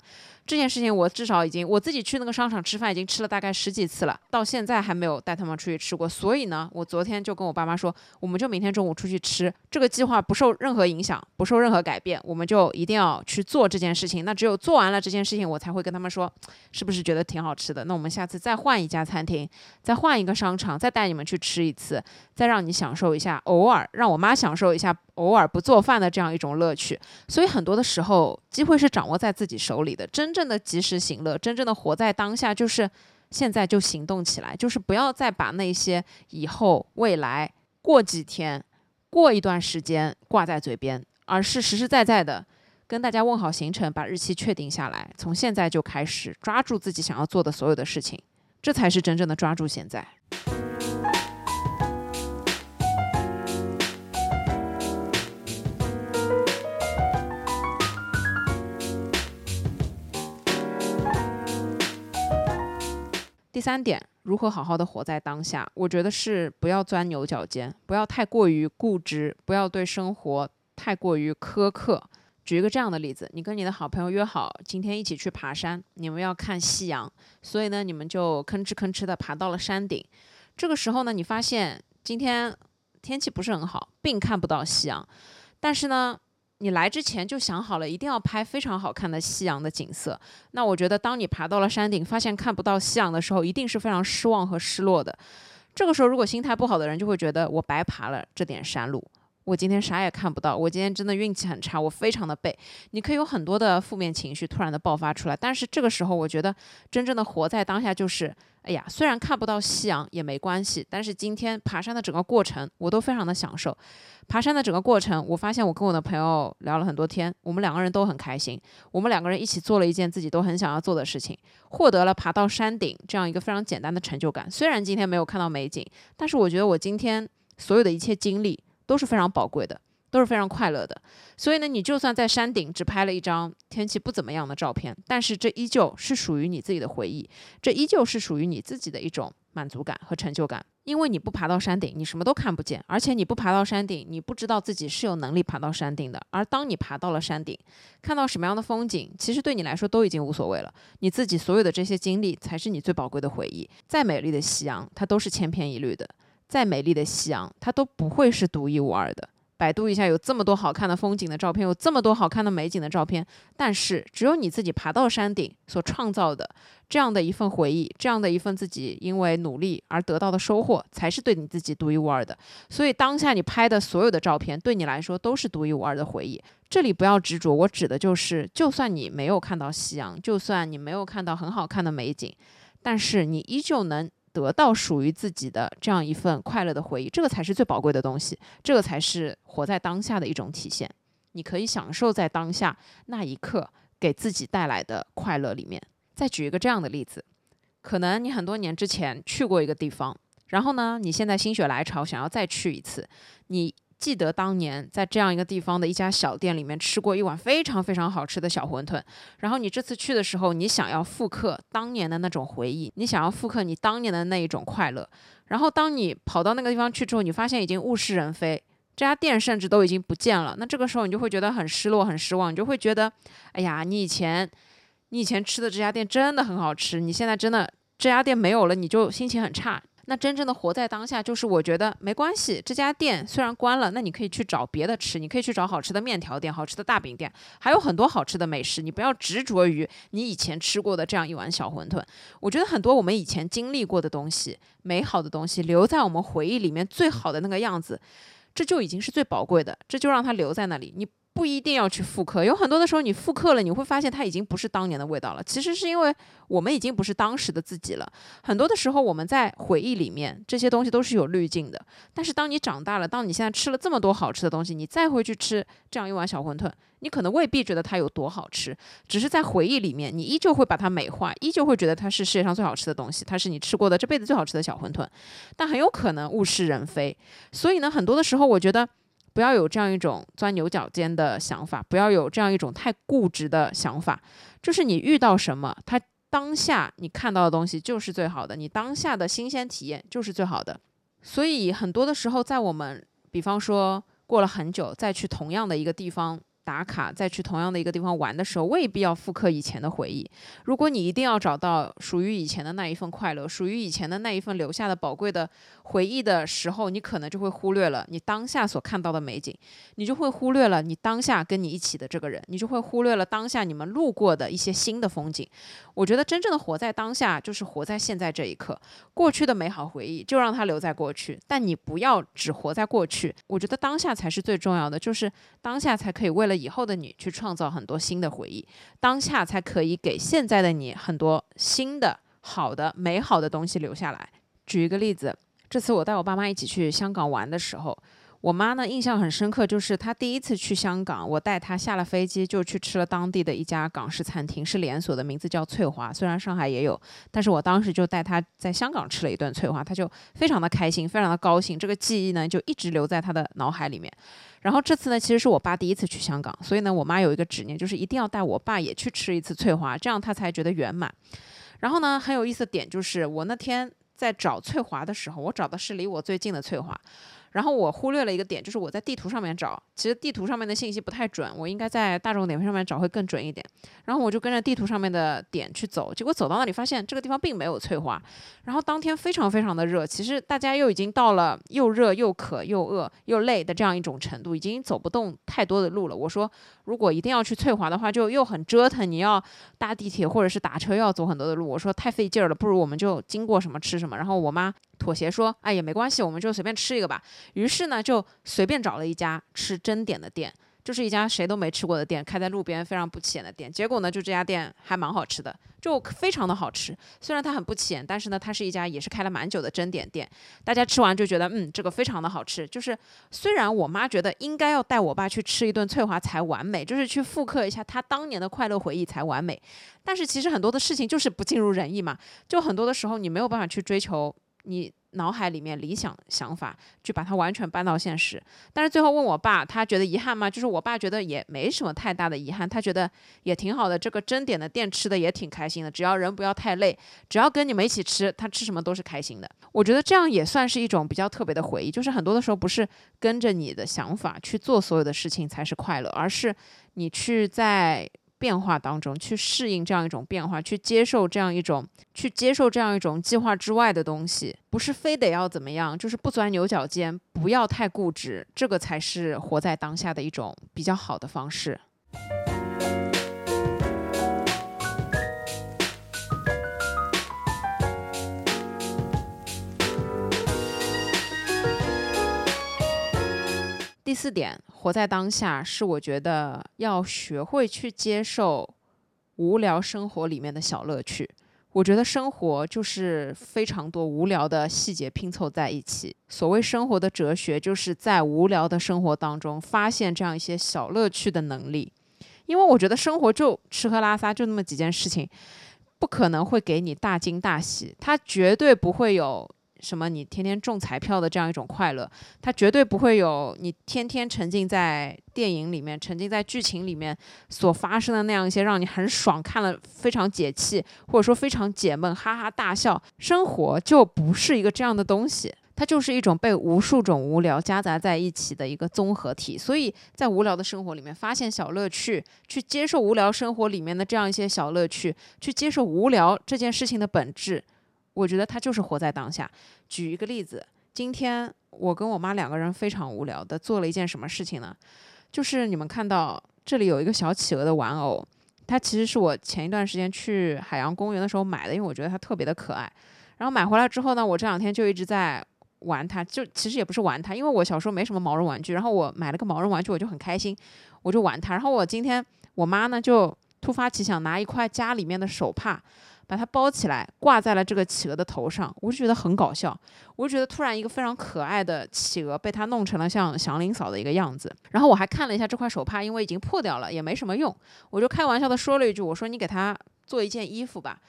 这件事情我至少已经我自己去那个商场吃饭已经吃了大概十几次了，到现在还没有带他们出去吃过。所以呢，我昨天就跟我爸妈说，我们就明天中午出去吃，这个计划不受任何影响，不受任何改变，我们就一定要去做这件事情。那只有做完了这件事情，我才会跟他们说，是不是觉得挺好吃的？那我们下次再换一家餐厅，再换一个商场，再带你们去吃一次，再让你享受一下，偶尔让我妈享受一下。偶尔不做饭的这样一种乐趣，所以很多的时候，机会是掌握在自己手里的。真正真的及时行乐，真正的活在当下，就是现在就行动起来，就是不要再把那些以后、未来、过几天、过一段时间挂在嘴边，而是实实在在的跟大家问好行程，把日期确定下来，从现在就开始抓住自己想要做的所有的事情，这才是真正的抓住现在。第三点，如何好好的活在当下？我觉得是不要钻牛角尖，不要太过于固执，不要对生活太过于苛刻。举一个这样的例子，你跟你的好朋友约好今天一起去爬山，你们要看夕阳，所以呢，你们就吭哧吭哧的爬到了山顶。这个时候呢，你发现今天天气不是很好，并看不到夕阳，但是呢。你来之前就想好了，一定要拍非常好看的夕阳的景色。那我觉得，当你爬到了山顶，发现看不到夕阳的时候，一定是非常失望和失落的。这个时候，如果心态不好的人，就会觉得我白爬了这点山路。我今天啥也看不到，我今天真的运气很差，我非常的背。你可以有很多的负面情绪突然的爆发出来，但是这个时候，我觉得真正的活在当下就是，哎呀，虽然看不到夕阳也没关系，但是今天爬山的整个过程我都非常的享受。爬山的整个过程，我发现我跟我的朋友聊了很多天，我们两个人都很开心。我们两个人一起做了一件自己都很想要做的事情，获得了爬到山顶这样一个非常简单的成就感。虽然今天没有看到美景，但是我觉得我今天所有的一切经历。都是非常宝贵的，都是非常快乐的。所以呢，你就算在山顶只拍了一张天气不怎么样的照片，但是这依旧是属于你自己的回忆，这依旧是属于你自己的一种满足感和成就感。因为你不爬到山顶，你什么都看不见，而且你不爬到山顶，你不知道自己是有能力爬到山顶的。而当你爬到了山顶，看到什么样的风景，其实对你来说都已经无所谓了。你自己所有的这些经历，才是你最宝贵的回忆。再美丽的夕阳，它都是千篇一律的。再美丽的夕阳，它都不会是独一无二的。百度一下，有这么多好看的风景的照片，有这么多好看的美景的照片，但是只有你自己爬到山顶所创造的这样的一份回忆，这样的一份自己因为努力而得到的收获，才是对你自己独一无二的。所以当下你拍的所有的照片，对你来说都是独一无二的回忆。这里不要执着，我指的就是，就算你没有看到夕阳，就算你没有看到很好看的美景，但是你依旧能。得到属于自己的这样一份快乐的回忆，这个才是最宝贵的东西，这个才是活在当下的一种体现。你可以享受在当下那一刻给自己带来的快乐里面。再举一个这样的例子，可能你很多年之前去过一个地方，然后呢，你现在心血来潮想要再去一次，你。记得当年在这样一个地方的一家小店里面吃过一碗非常非常好吃的小馄饨，然后你这次去的时候，你想要复刻当年的那种回忆，你想要复刻你当年的那一种快乐，然后当你跑到那个地方去之后，你发现已经物是人非，这家店甚至都已经不见了，那这个时候你就会觉得很失落、很失望，你就会觉得，哎呀，你以前你以前吃的这家店真的很好吃，你现在真的这家店没有了，你就心情很差。那真正的活在当下，就是我觉得没关系。这家店虽然关了，那你可以去找别的吃，你可以去找好吃的面条店、好吃的大饼店，还有很多好吃的美食。你不要执着于你以前吃过的这样一碗小馄饨。我觉得很多我们以前经历过的东西、美好的东西，留在我们回忆里面最好的那个样子，这就已经是最宝贵的。这就让它留在那里。你。不一定要去复刻，有很多的时候你复刻了，你会发现它已经不是当年的味道了。其实是因为我们已经不是当时的自己了。很多的时候我们在回忆里面，这些东西都是有滤镜的。但是当你长大了，当你现在吃了这么多好吃的东西，你再回去吃这样一碗小馄饨，你可能未必觉得它有多好吃，只是在回忆里面，你依旧会把它美化，依旧会觉得它是世界上最好吃的东西，它是你吃过的这辈子最好吃的小馄饨。但很有可能物是人非。所以呢，很多的时候我觉得。不要有这样一种钻牛角尖的想法，不要有这样一种太固执的想法。就是你遇到什么，它当下你看到的东西就是最好的，你当下的新鲜体验就是最好的。所以很多的时候，在我们比方说过了很久再去同样的一个地方。打卡再去同样的一个地方玩的时候，未必要复刻以前的回忆。如果你一定要找到属于以前的那一份快乐，属于以前的那一份留下的宝贵的回忆的时候，你可能就会忽略了你当下所看到的美景，你就会忽略了你当下跟你一起的这个人，你就会忽略了当下你们路过的一些新的风景。我觉得真正的活在当下，就是活在现在这一刻。过去的美好回忆就让它留在过去，但你不要只活在过去。我觉得当下才是最重要的，就是当下才可以为了。以后的你去创造很多新的回忆，当下才可以给现在的你很多新的、好的、美好的东西留下来。举一个例子，这次我带我爸妈一起去香港玩的时候，我妈呢印象很深刻，就是她第一次去香港，我带她下了飞机就去吃了当地的一家港式餐厅，是连锁的，名字叫翠华。虽然上海也有，但是我当时就带她在香港吃了一顿翠华，她就非常的开心，非常的高兴。这个记忆呢就一直留在她的脑海里面。然后这次呢，其实是我爸第一次去香港，所以呢，我妈有一个执念，就是一定要带我爸也去吃一次翠华，这样他才觉得圆满。然后呢，很有意思的点就是我那天在找翠华的时候，我找的是离我最近的翠华。然后我忽略了一个点，就是我在地图上面找，其实地图上面的信息不太准，我应该在大众点评上面找会更准一点。然后我就跟着地图上面的点去走，结果走到那里发现这个地方并没有翠华。然后当天非常非常的热，其实大家又已经到了又热又渴又饿又累的这样一种程度，已经走不动太多的路了。我说如果一定要去翠华的话，就又很折腾，你要搭地铁或者是打车又要走很多的路，我说太费劲儿了，不如我们就经过什么吃什么。然后我妈。妥协说，哎也没关系，我们就随便吃一个吧。于是呢，就随便找了一家吃真点的店，就是一家谁都没吃过的店，开在路边，非常不起眼的店。结果呢，就这家店还蛮好吃的，就非常的好吃。虽然它很不起眼，但是呢，它是一家也是开了蛮久的真点店。大家吃完就觉得，嗯，这个非常的好吃。就是虽然我妈觉得应该要带我爸去吃一顿翠华才完美，就是去复刻一下他当年的快乐回忆才完美。但是其实很多的事情就是不尽如人意嘛，就很多的时候你没有办法去追求。你脑海里面理想想法，去把它完全搬到现实。但是最后问我爸，他觉得遗憾吗？就是我爸觉得也没什么太大的遗憾，他觉得也挺好的。这个真点的店吃的也挺开心的，只要人不要太累，只要跟你们一起吃，他吃什么都是开心的。我觉得这样也算是一种比较特别的回忆。就是很多的时候不是跟着你的想法去做所有的事情才是快乐，而是你去在。变化当中去适应这样一种变化，去接受这样一种，去接受这样一种计划之外的东西，不是非得要怎么样，就是不钻牛角尖，不要太固执，这个才是活在当下的一种比较好的方式。第四点，活在当下是我觉得要学会去接受无聊生活里面的小乐趣。我觉得生活就是非常多无聊的细节拼凑在一起。所谓生活的哲学，就是在无聊的生活当中发现这样一些小乐趣的能力。因为我觉得生活就吃喝拉撒就那么几件事情，不可能会给你大惊大喜，它绝对不会有。什么？你天天中彩票的这样一种快乐，它绝对不会有你天天沉浸在电影里面、沉浸在剧情里面所发生的那样一些让你很爽、看了非常解气，或者说非常解闷、哈哈大笑。生活就不是一个这样的东西，它就是一种被无数种无聊夹杂在一起的一个综合体。所以在无聊的生活里面发现小乐趣，去接受无聊生活里面的这样一些小乐趣，去接受无聊这件事情的本质。我觉得他就是活在当下。举一个例子，今天我跟我妈两个人非常无聊的做了一件什么事情呢？就是你们看到这里有一个小企鹅的玩偶，它其实是我前一段时间去海洋公园的时候买的，因为我觉得它特别的可爱。然后买回来之后呢，我这两天就一直在玩它，就其实也不是玩它，因为我小时候没什么毛绒玩具，然后我买了个毛绒玩具，我就很开心，我就玩它。然后我今天我妈呢就突发奇想，拿一块家里面的手帕。把它包起来，挂在了这个企鹅的头上，我就觉得很搞笑。我就觉得突然一个非常可爱的企鹅被它弄成了像祥林嫂的一个样子。然后我还看了一下这块手帕，因为已经破掉了，也没什么用，我就开玩笑的说了一句：“我说你给它做一件衣服吧，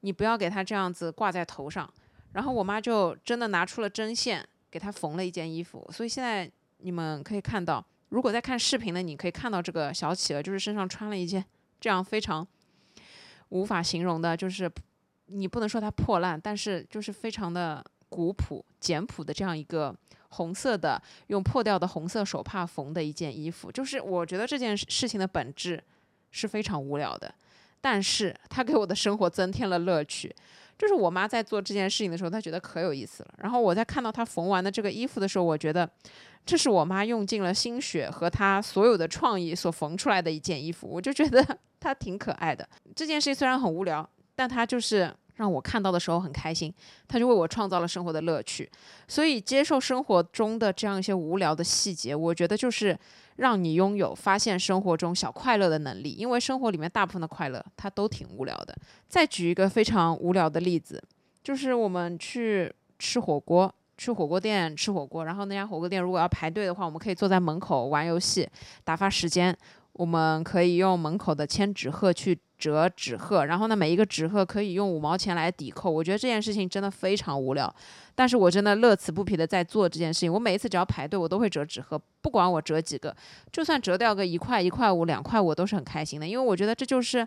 你不要给它这样子挂在头上。”然后我妈就真的拿出了针线给它缝了一件衣服。所以现在你们可以看到，如果在看视频的，你可以看到这个小企鹅就是身上穿了一件这样非常。无法形容的，就是你不能说它破烂，但是就是非常的古朴、简朴的这样一个红色的，用破掉的红色手帕缝的一件衣服。就是我觉得这件事情的本质是非常无聊的，但是它给我的生活增添了乐趣。就是我妈在做这件事情的时候，她觉得可有意思了。然后我在看到她缝完的这个衣服的时候，我觉得这是我妈用尽了心血和她所有的创意所缝出来的一件衣服，我就觉得。他挺可爱的。这件事情虽然很无聊，但他就是让我看到的时候很开心。他就为我创造了生活的乐趣。所以接受生活中的这样一些无聊的细节，我觉得就是让你拥有发现生活中小快乐的能力。因为生活里面大部分的快乐，它都挺无聊的。再举一个非常无聊的例子，就是我们去吃火锅，去火锅店吃火锅，然后那家火锅店如果要排队的话，我们可以坐在门口玩游戏打发时间。我们可以用门口的千纸鹤去折纸鹤，然后呢，每一个纸鹤可以用五毛钱来抵扣。我觉得这件事情真的非常无聊，但是我真的乐此不疲的在做这件事情。我每一次只要排队，我都会折纸鹤，不管我折几个，就算折掉个一块、一块五、两块，我都是很开心的，因为我觉得这就是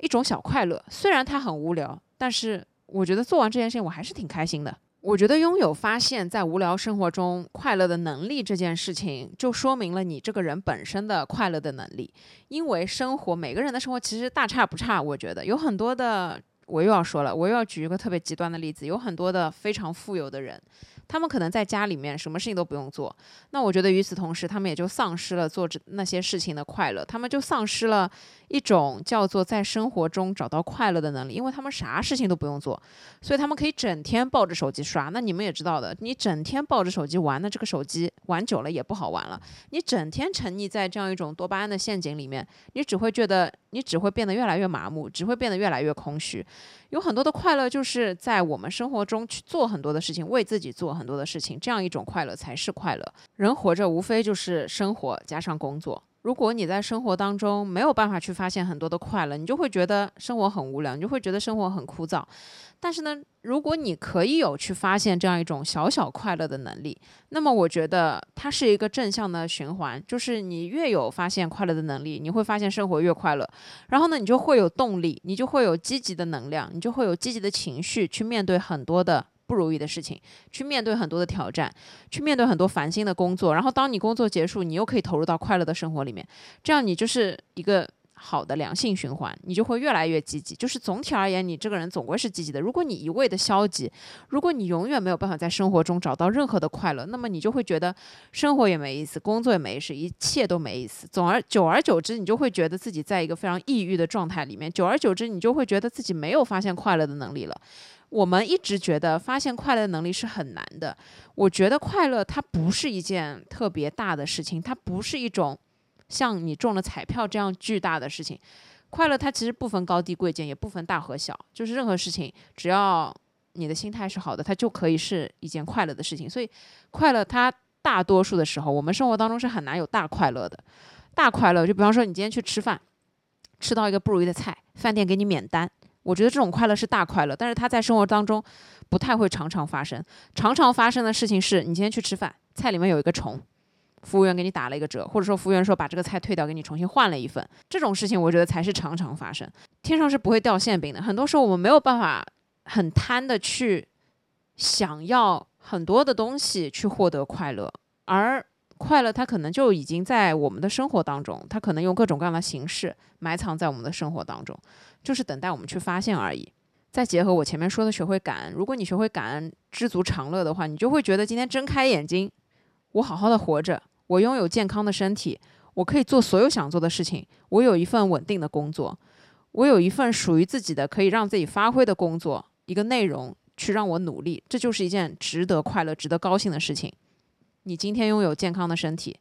一种小快乐。虽然它很无聊，但是我觉得做完这件事情，我还是挺开心的。我觉得拥有发现，在无聊生活中快乐的能力这件事情，就说明了你这个人本身的快乐的能力。因为生活，每个人的生活其实大差不差。我觉得有很多的，我又要说了，我又要举一个特别极端的例子，有很多的非常富有的人。他们可能在家里面什么事情都不用做，那我觉得与此同时，他们也就丧失了做这那些事情的快乐，他们就丧失了一种叫做在生活中找到快乐的能力，因为他们啥事情都不用做，所以他们可以整天抱着手机刷。那你们也知道的，你整天抱着手机玩，那这个手机玩久了也不好玩了。你整天沉溺在这样一种多巴胺的陷阱里面，你只会觉得，你只会变得越来越麻木，只会变得越来越空虚。有很多的快乐，就是在我们生活中去做很多的事情，为自己做很多的事情，这样一种快乐才是快乐。人活着无非就是生活加上工作。如果你在生活当中没有办法去发现很多的快乐，你就会觉得生活很无聊，你就会觉得生活很枯燥。但是呢，如果你可以有去发现这样一种小小快乐的能力，那么我觉得它是一个正向的循环。就是你越有发现快乐的能力，你会发现生活越快乐。然后呢，你就会有动力，你就会有积极的能量，你就会有积极的情绪去面对很多的。不如意的事情，去面对很多的挑战，去面对很多烦心的工作，然后当你工作结束，你又可以投入到快乐的生活里面，这样你就是一个好的良性循环，你就会越来越积极。就是总体而言，你这个人总归是积极的。如果你一味的消极，如果你永远没有办法在生活中找到任何的快乐，那么你就会觉得生活也没意思，工作也没意思，一切都没意思。总而久而久之，你就会觉得自己在一个非常抑郁的状态里面。久而久之，你就会觉得自己没有发现快乐的能力了。我们一直觉得发现快乐的能力是很难的。我觉得快乐它不是一件特别大的事情，它不是一种像你中了彩票这样巨大的事情。快乐它其实不分高低贵贱，也不分大和小，就是任何事情，只要你的心态是好的，它就可以是一件快乐的事情。所以，快乐它大多数的时候，我们生活当中是很难有大快乐的。大快乐就比方说，你今天去吃饭，吃到一个不如意的菜，饭店给你免单。我觉得这种快乐是大快乐，但是它在生活当中不太会常常发生。常常发生的事情是你今天去吃饭，菜里面有一个虫，服务员给你打了一个折，或者说服务员说把这个菜退掉，给你重新换了一份。这种事情我觉得才是常常发生。天上是不会掉馅饼的。很多时候我们没有办法很贪的去想要很多的东西去获得快乐，而快乐它可能就已经在我们的生活当中，它可能用各种各样的形式埋藏在我们的生活当中。就是等待我们去发现而已。再结合我前面说的，学会感恩。如果你学会感恩、知足常乐的话，你就会觉得今天睁开眼睛，我好好的活着，我拥有健康的身体，我可以做所有想做的事情，我有一份稳定的工作，我有一份属于自己的可以让自己发挥的工作，一个内容去让我努力，这就是一件值得快乐、值得高兴的事情。你今天拥有健康的身体。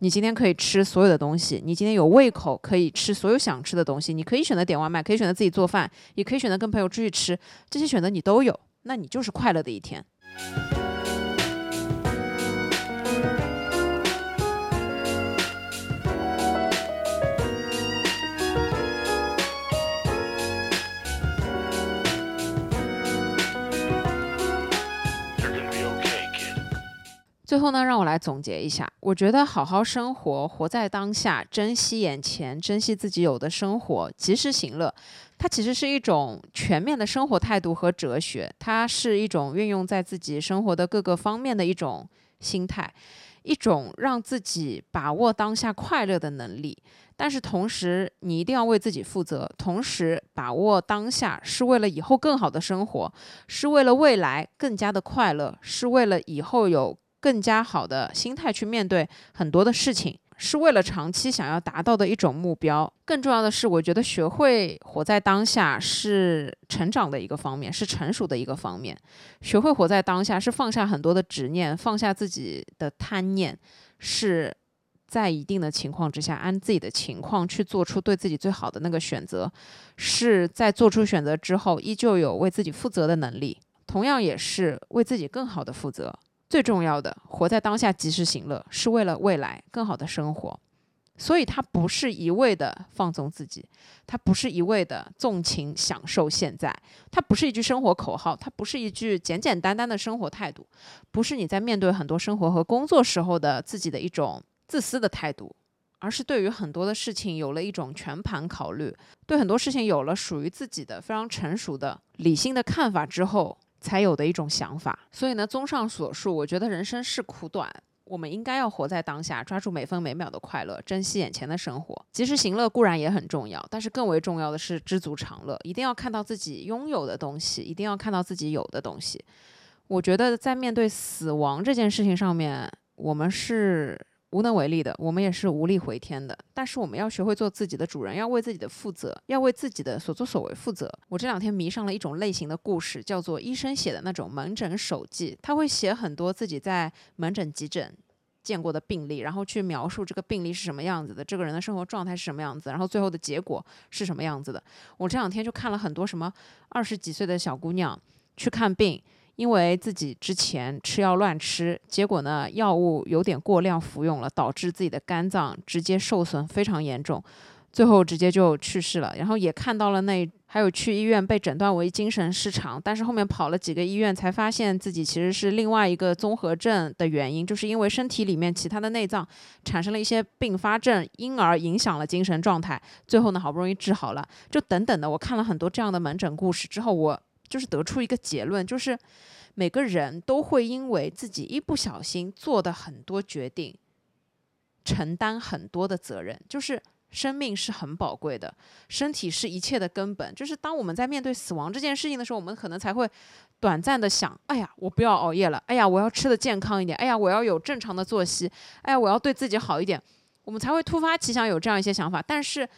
你今天可以吃所有的东西，你今天有胃口可以吃所有想吃的东西，你可以选择点外卖，可以选择自己做饭，也可以选择跟朋友出去吃，这些选择你都有，那你就是快乐的一天。最后呢，让我来总结一下。我觉得好好生活，活在当下，珍惜眼前，珍惜自己有的生活，及时行乐，它其实是一种全面的生活态度和哲学。它是一种运用在自己生活的各个方面的一种心态，一种让自己把握当下快乐的能力。但是同时，你一定要为自己负责。同时，把握当下是为了以后更好的生活，是为了未来更加的快乐，是为了以后有。更加好的心态去面对很多的事情，是为了长期想要达到的一种目标。更重要的是，我觉得学会活在当下是成长的一个方面，是成熟的一个方面。学会活在当下是放下很多的执念，放下自己的贪念，是在一定的情况之下，按自己的情况去做出对自己最好的那个选择，是在做出选择之后，依旧有为自己负责的能力。同样也是为自己更好的负责。最重要的，活在当下，及时行乐，是为了未来更好的生活。所以，他不是一味的放纵自己，他不是一味的纵情享受现在，他不是一句生活口号，他不是一句简简单单的生活态度，不是你在面对很多生活和工作时候的自己的一种自私的态度，而是对于很多的事情有了一种全盘考虑，对很多事情有了属于自己的非常成熟的理性的看法之后才有的一种想法。所以呢，综上所述，我觉得人生是苦短。我们应该要活在当下，抓住每分每秒的快乐，珍惜眼前的生活。及时行乐固然也很重要，但是更为重要的是知足常乐。一定要看到自己拥有的东西，一定要看到自己有的东西。我觉得在面对死亡这件事情上面，我们是无能为力的，我们也是无力回天的。但是我们要学会做自己的主人，要为自己的负责，要为自己的所作所为负责。我这两天迷上了一种类型的故事，叫做医生写的那种门诊手记。他会写很多自己在门诊急诊。见过的病例，然后去描述这个病例是什么样子的，这个人的生活状态是什么样子，然后最后的结果是什么样子的。我这两天就看了很多什么二十几岁的小姑娘去看病，因为自己之前吃药乱吃，结果呢药物有点过量服用了，导致自己的肝脏直接受损非常严重。最后直接就去世了，然后也看到了那还有去医院被诊断为精神失常，但是后面跑了几个医院才发现自己其实是另外一个综合症的原因，就是因为身体里面其他的内脏产生了一些并发症，因而影响了精神状态。最后呢，好不容易治好了，就等等的。我看了很多这样的门诊故事之后，我就是得出一个结论，就是每个人都会因为自己一不小心做的很多决定，承担很多的责任，就是。生命是很宝贵的，身体是一切的根本。就是当我们在面对死亡这件事情的时候，我们可能才会短暂的想：哎呀，我不要熬夜了；哎呀，我要吃的健康一点；哎呀，我要有正常的作息；哎呀，我要对自己好一点。我们才会突发奇想有这样一些想法。但是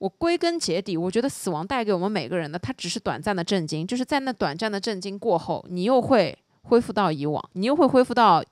我归根结底，我觉得死亡带给我们每个人的，它只是短暂的震惊。就是在那短暂的震惊过后，你又会恢复到以往，你又会恢复到。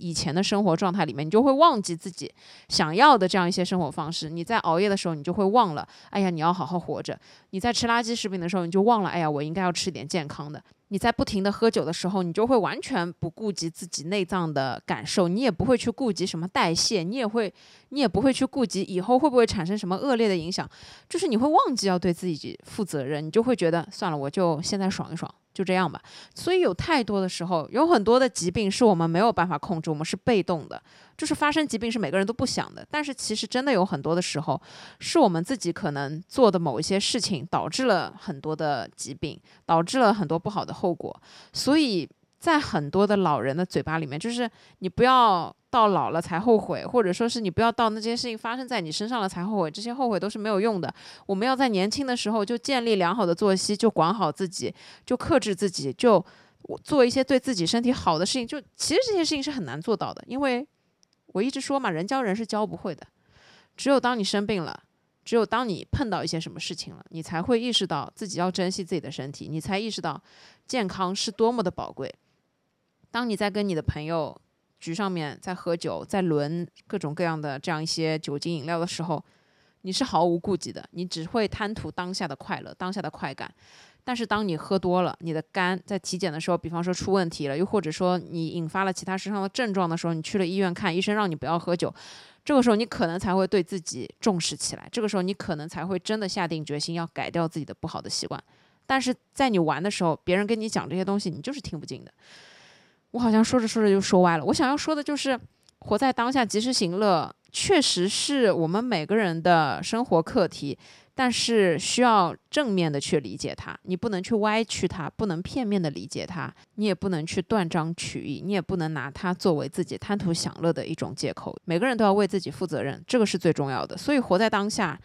以前的生活状态里面，你就会忘记自己想要的这样一些生活方式。你在熬夜的时候，你就会忘了，哎呀，你要好好活着。你在吃垃圾食品的时候，你就忘了，哎呀，我应该要吃点健康的。你在不停的喝酒的时候，你就会完全不顾及自己内脏的感受，你也不会去顾及什么代谢，你也会，你也不会去顾及以后会不会产生什么恶劣的影响，就是你会忘记要对自己负责任，你就会觉得算了，我就现在爽一爽。就这样吧，所以有太多的时候，有很多的疾病是我们没有办法控制，我们是被动的，就是发生疾病是每个人都不想的。但是其实真的有很多的时候，是我们自己可能做的某一些事情导致了很多的疾病，导致了很多不好的后果。所以在很多的老人的嘴巴里面，就是你不要。到老了才后悔，或者说是你不要到那件事情发生在你身上了才后悔，这些后悔都是没有用的。我们要在年轻的时候就建立良好的作息，就管好自己，就克制自己，就做一些对自己身体好的事情。就其实这些事情是很难做到的，因为我一直说嘛，人教人是教不会的。只有当你生病了，只有当你碰到一些什么事情了，你才会意识到自己要珍惜自己的身体，你才意识到健康是多么的宝贵。当你在跟你的朋友。局上面在喝酒，在轮各种各样的这样一些酒精饮料的时候，你是毫无顾忌的，你只会贪图当下的快乐、当下的快感。但是当你喝多了，你的肝在体检的时候，比方说出问题了，又或者说你引发了其他身上的症状的时候，你去了医院看医生，让你不要喝酒，这个时候你可能才会对自己重视起来，这个时候你可能才会真的下定决心要改掉自己的不好的习惯。但是在你玩的时候，别人跟你讲这些东西，你就是听不进的。我好像说着说着就说歪了。我想要说的就是，活在当下，及时行乐，确实是我们每个人的生活课题。但是需要正面的去理解它，你不能去歪曲它，不能片面的理解它，你也不能去断章取义，你也不能拿它作为自己贪图享乐的一种借口。每个人都要为自己负责任，这个是最重要的。所以，活在当下，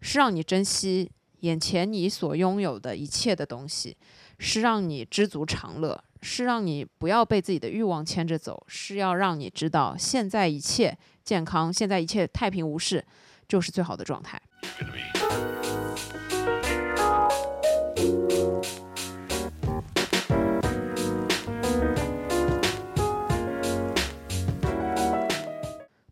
是让你珍惜眼前你所拥有的一切的东西，是让你知足常乐。是让你不要被自己的欲望牵着走，是要让你知道现在一切健康，现在一切太平无事，就是最好的状态。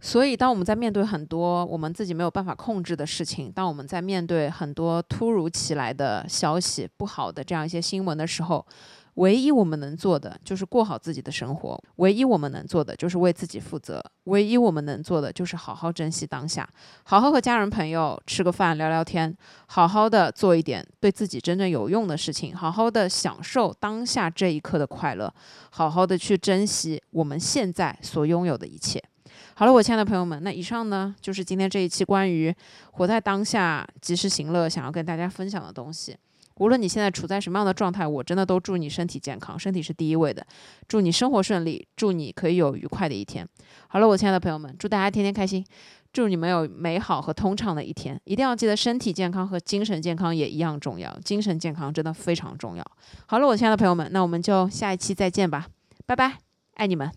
所以，当我们在面对很多我们自己没有办法控制的事情，当我们在面对很多突如其来的消息、不好的这样一些新闻的时候，唯一我们能做的就是过好自己的生活，唯一我们能做的就是为自己负责，唯一我们能做的就是好好珍惜当下，好好和家人朋友吃个饭聊聊天，好好的做一点对自己真正有用的事情，好好的享受当下这一刻的快乐，好好的去珍惜我们现在所拥有的一切。好了，我亲爱的朋友们，那以上呢就是今天这一期关于活在当下、及时行乐想要跟大家分享的东西。无论你现在处在什么样的状态，我真的都祝你身体健康，身体是第一位的。祝你生活顺利，祝你可以有愉快的一天。好了，我亲爱的朋友们，祝大家天天开心，祝你们有美好和通畅的一天。一定要记得，身体健康和精神健康也一样重要，精神健康真的非常重要。好了，我亲爱的朋友们，那我们就下一期再见吧，拜拜，爱你们。